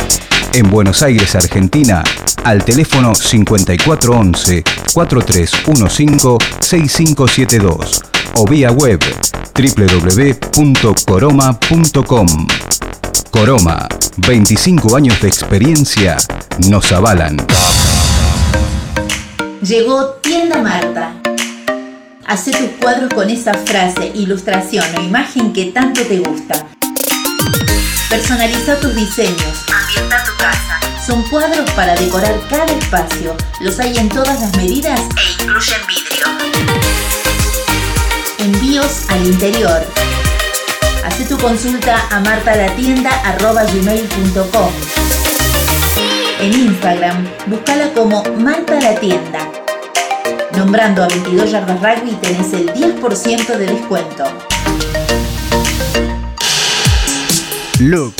S6: En Buenos Aires, Argentina, al teléfono 5411-4315-6572 o vía web www.coroma.com. Coroma, 25 años de experiencia nos avalan.
S1: Llegó Tienda Marta. Hacé tus cuadros con esa frase, ilustración o imagen que tanto te gusta. Personaliza tus diseños. Son cuadros para decorar cada espacio. Los hay en todas las medidas e incluyen vidrio. Envíos al interior. Haz tu consulta a martalatienda.gmail.com En Instagram, búscala como Marta la Tienda. Nombrando a 22 Yardas Rugby tenés el 10% de descuento.
S7: Look,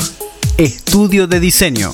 S7: estudio de diseño.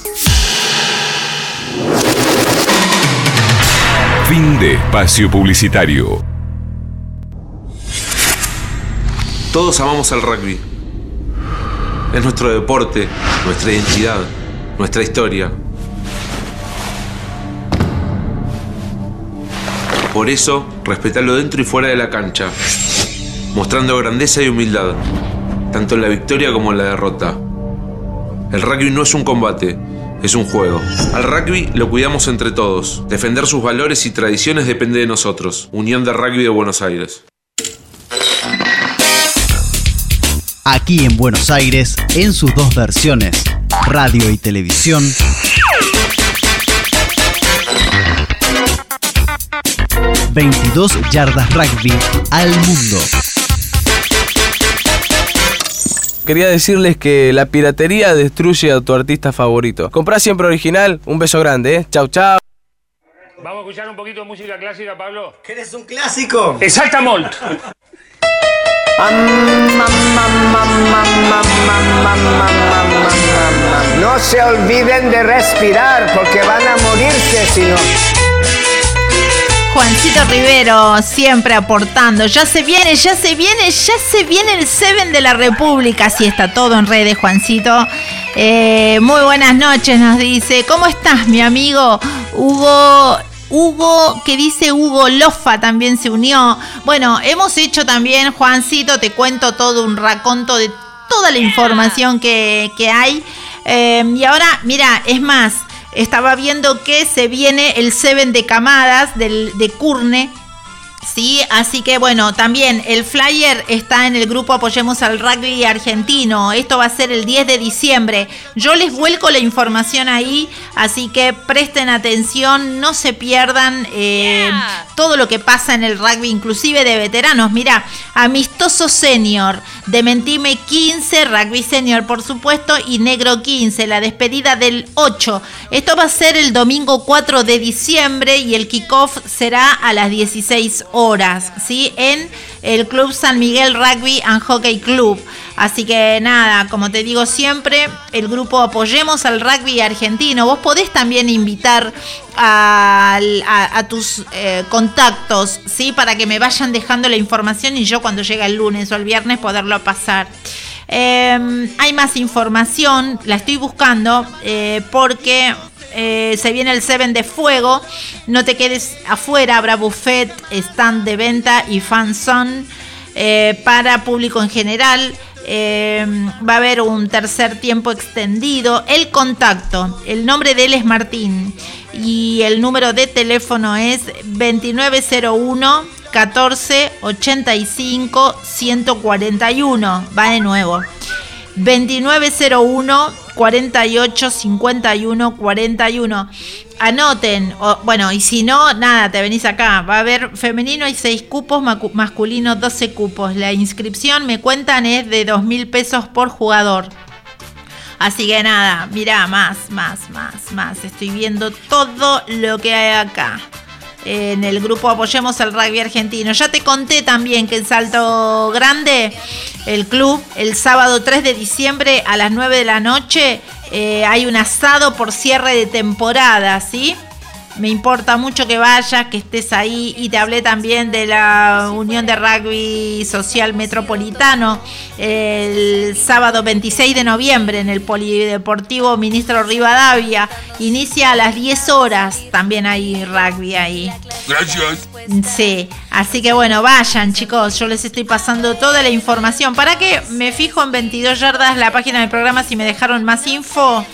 S12: Fin de espacio publicitario.
S14: Todos amamos el rugby. Es nuestro deporte, nuestra identidad, nuestra historia. Por eso, respetalo dentro y fuera de la cancha, mostrando grandeza y humildad, tanto en la victoria como en la derrota. El rugby no es un combate, es un juego. Al rugby lo cuidamos entre todos. Defender sus valores y tradiciones depende de nosotros. Unión de Rugby de Buenos Aires.
S7: Aquí en Buenos Aires, en sus dos versiones, radio y televisión. ...22 yardas rugby al mundo.
S16: Quería decirles que la piratería destruye a tu artista favorito. Comprá siempre original. Un beso grande, ¿eh? Chau, chau.
S17: Vamos a escuchar un poquito de música clásica, Pablo.
S18: ¿Querés un clásico?
S17: Exactamente.
S18: No se olviden de respirar porque van a morirse si no.
S4: Juancito Rivero, siempre aportando. Ya se viene, ya se viene, ya se viene el Seven de la República. Así está todo en redes, Juancito. Eh, muy buenas noches, nos dice. ¿Cómo estás, mi amigo Hugo? Hugo, que dice Hugo Lofa también se unió. Bueno, hemos hecho también, Juancito, te cuento todo un raconto de toda la información que, que hay. Eh, y ahora, mira, es más, estaba viendo que se viene el Seven de Camadas del, de Curne. Sí, así que bueno, también el flyer está en el grupo Apoyemos al Rugby Argentino. Esto va a ser el 10 de diciembre. Yo les vuelco la información ahí, así que presten atención, no se pierdan eh, todo lo que pasa en el rugby, inclusive de veteranos. Mira, amistoso senior, de Mentime 15, rugby senior por supuesto, y negro 15, la despedida del 8. Esto va a ser el domingo 4 de diciembre y el kickoff será a las 16 horas, ¿sí? En el Club San Miguel Rugby and Hockey Club. Así que nada, como te digo siempre, el grupo Apoyemos al Rugby Argentino. Vos podés también invitar a, tus eh, contactos, ¿sí? Para que me vayan dejando la información y yo cuando llegue el lunes o el viernes poderlo pasar. Eh, hay más información, la estoy buscando eh, porque eh, se viene el Seven de Fuego. No te quedes afuera, habrá buffet, stand de venta y fanzone. eh, para público en general. Eh, va a haber un tercer tiempo extendido. El contacto, el nombre de él es Martín y el número de teléfono es 2901 14 85 141. Va de nuevo. 2901 48 51 41. Anoten, o, bueno, y si no, nada, te venís acá. Va a haber femenino hay 6 cupos, masculino 12 cupos. La inscripción, me cuentan, es de 2 mil pesos por jugador. Así que nada, mirá, más, más, más, más. Estoy viendo todo lo que hay acá. En el grupo Apoyemos el Rugby Argentino. Ya te conté también que en Salto Grande, el club, el sábado 3 de diciembre a las 9 de la noche, eh, hay un asado por cierre de temporada, ¿sí? Me importa mucho que vayas, que estés ahí. Y te hablé también de la Unión de Rugby Social Metropolitano el sábado 26 de noviembre en el Polideportivo Ministro Rivadavia. Inicia a las 10 horas. También hay rugby ahí.
S15: Gracias.
S4: Sí, así que bueno, vayan chicos, yo les estoy pasando toda la información. ¿Para que me fijo en 22 yardas la página del programa si me dejaron más info?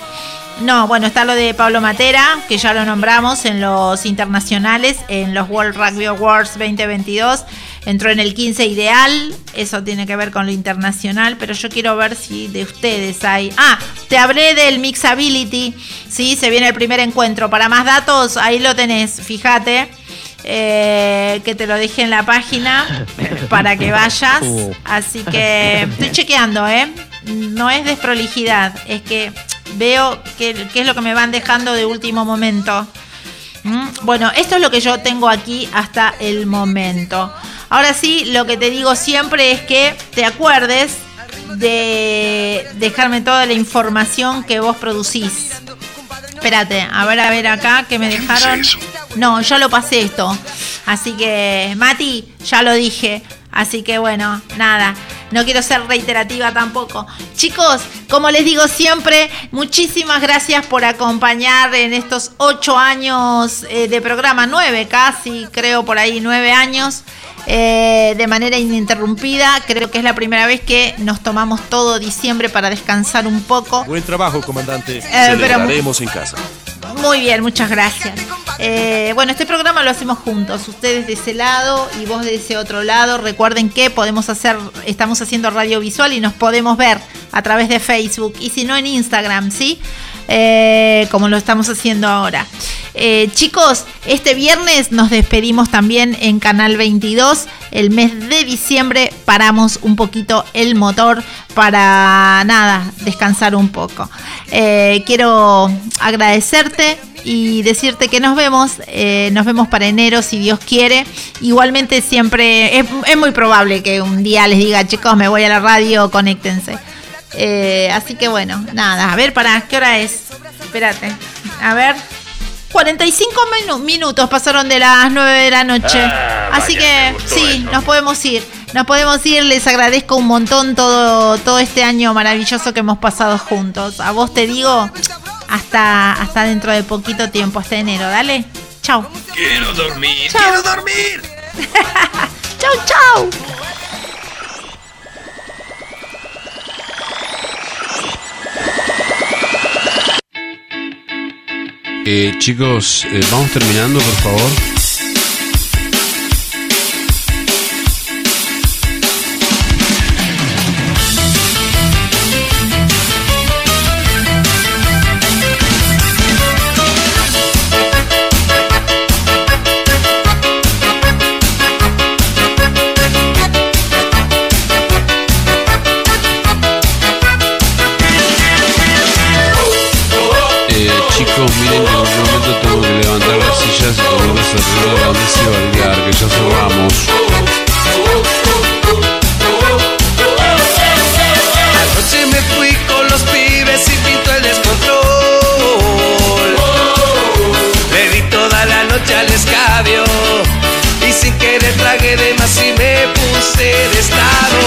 S4: No, bueno, está lo de Pablo Matera, que ya lo nombramos en los internacionales, en los World Rugby Awards 2022. Entró en el 15 ideal, eso tiene que ver con lo internacional, pero yo quiero ver si de ustedes hay... Ah, te hablé del Mixability, sí, se viene el primer encuentro. Para más datos, ahí lo tenés, fíjate. eh, que te lo dejé en la página *laughs* para que vayas. Así que estoy chequeando, ¿eh? No es desprolijidad, es que veo qué qué es lo que me van dejando de último momento. ¿Mm? Bueno, esto es lo que yo tengo aquí hasta el momento. Ahora sí, lo que te digo siempre es que te acuerdes de dejarme toda la información que vos producís. Espérate, a ver, a ver acá que me dejaron. No, ya lo pasé esto. Así que, Mati, ya lo dije. Así que bueno, nada. No quiero ser reiterativa tampoco. Chicos, como les digo siempre, muchísimas gracias por acompañar en estos ocho años eh, de programa, nueve casi, creo por ahí, nueve años. eh, de manera ininterrumpida. Creo que es la primera vez que nos tomamos todo diciembre para descansar un poco.
S19: Buen trabajo, comandante.
S4: pero-
S19: Celebraremos en casa.
S4: Muy bien, muchas gracias. Eh, bueno, este programa lo hacemos juntos, ustedes de ese lado y vos de ese otro lado. Recuerden que podemos hacer, estamos haciendo radio visual y nos podemos ver a través de Facebook y si no en Instagram, ¿sí? Eh, como lo estamos haciendo ahora. Eh, chicos, este viernes nos despedimos también en Canal 22. El mes de diciembre paramos un poquito el motor para nada, descansar un poco. Eh, quiero agradecerte y decirte que nos vemos, nos vemos para enero si Dios quiere. Igualmente siempre es, es muy probable que un día les diga, chicos, me voy a la radio, conéctense. Eh, así que bueno, nada, a ver, para, ¿qué hora es? Espérate, a ver. 45 minu- minutos pasaron de las 9 de la noche.
S20: Ah,
S4: Así
S20: vaya,
S4: que sí,
S20: eso.
S4: nos podemos ir. Nos podemos ir. Les agradezco un montón todo, todo este año maravilloso que hemos pasado juntos. A vos te digo, hasta, hasta dentro de poquito tiempo, hasta enero. Dale. Chau.
S15: Quiero dormir.
S4: Chau.
S15: Quiero dormir. *laughs*
S4: Chau, chau.
S21: Eh, chicos, eh, vamos terminando, por favor. Eh, miren levantar las sillas y ponerlas alrededor de la mesa y bailar, que ya cerramos.
S20: Anoche me fui con los pibes y pinto el descontrol. Bebí toda la noche al escabio y sin querer tragué de más y me puse de estado.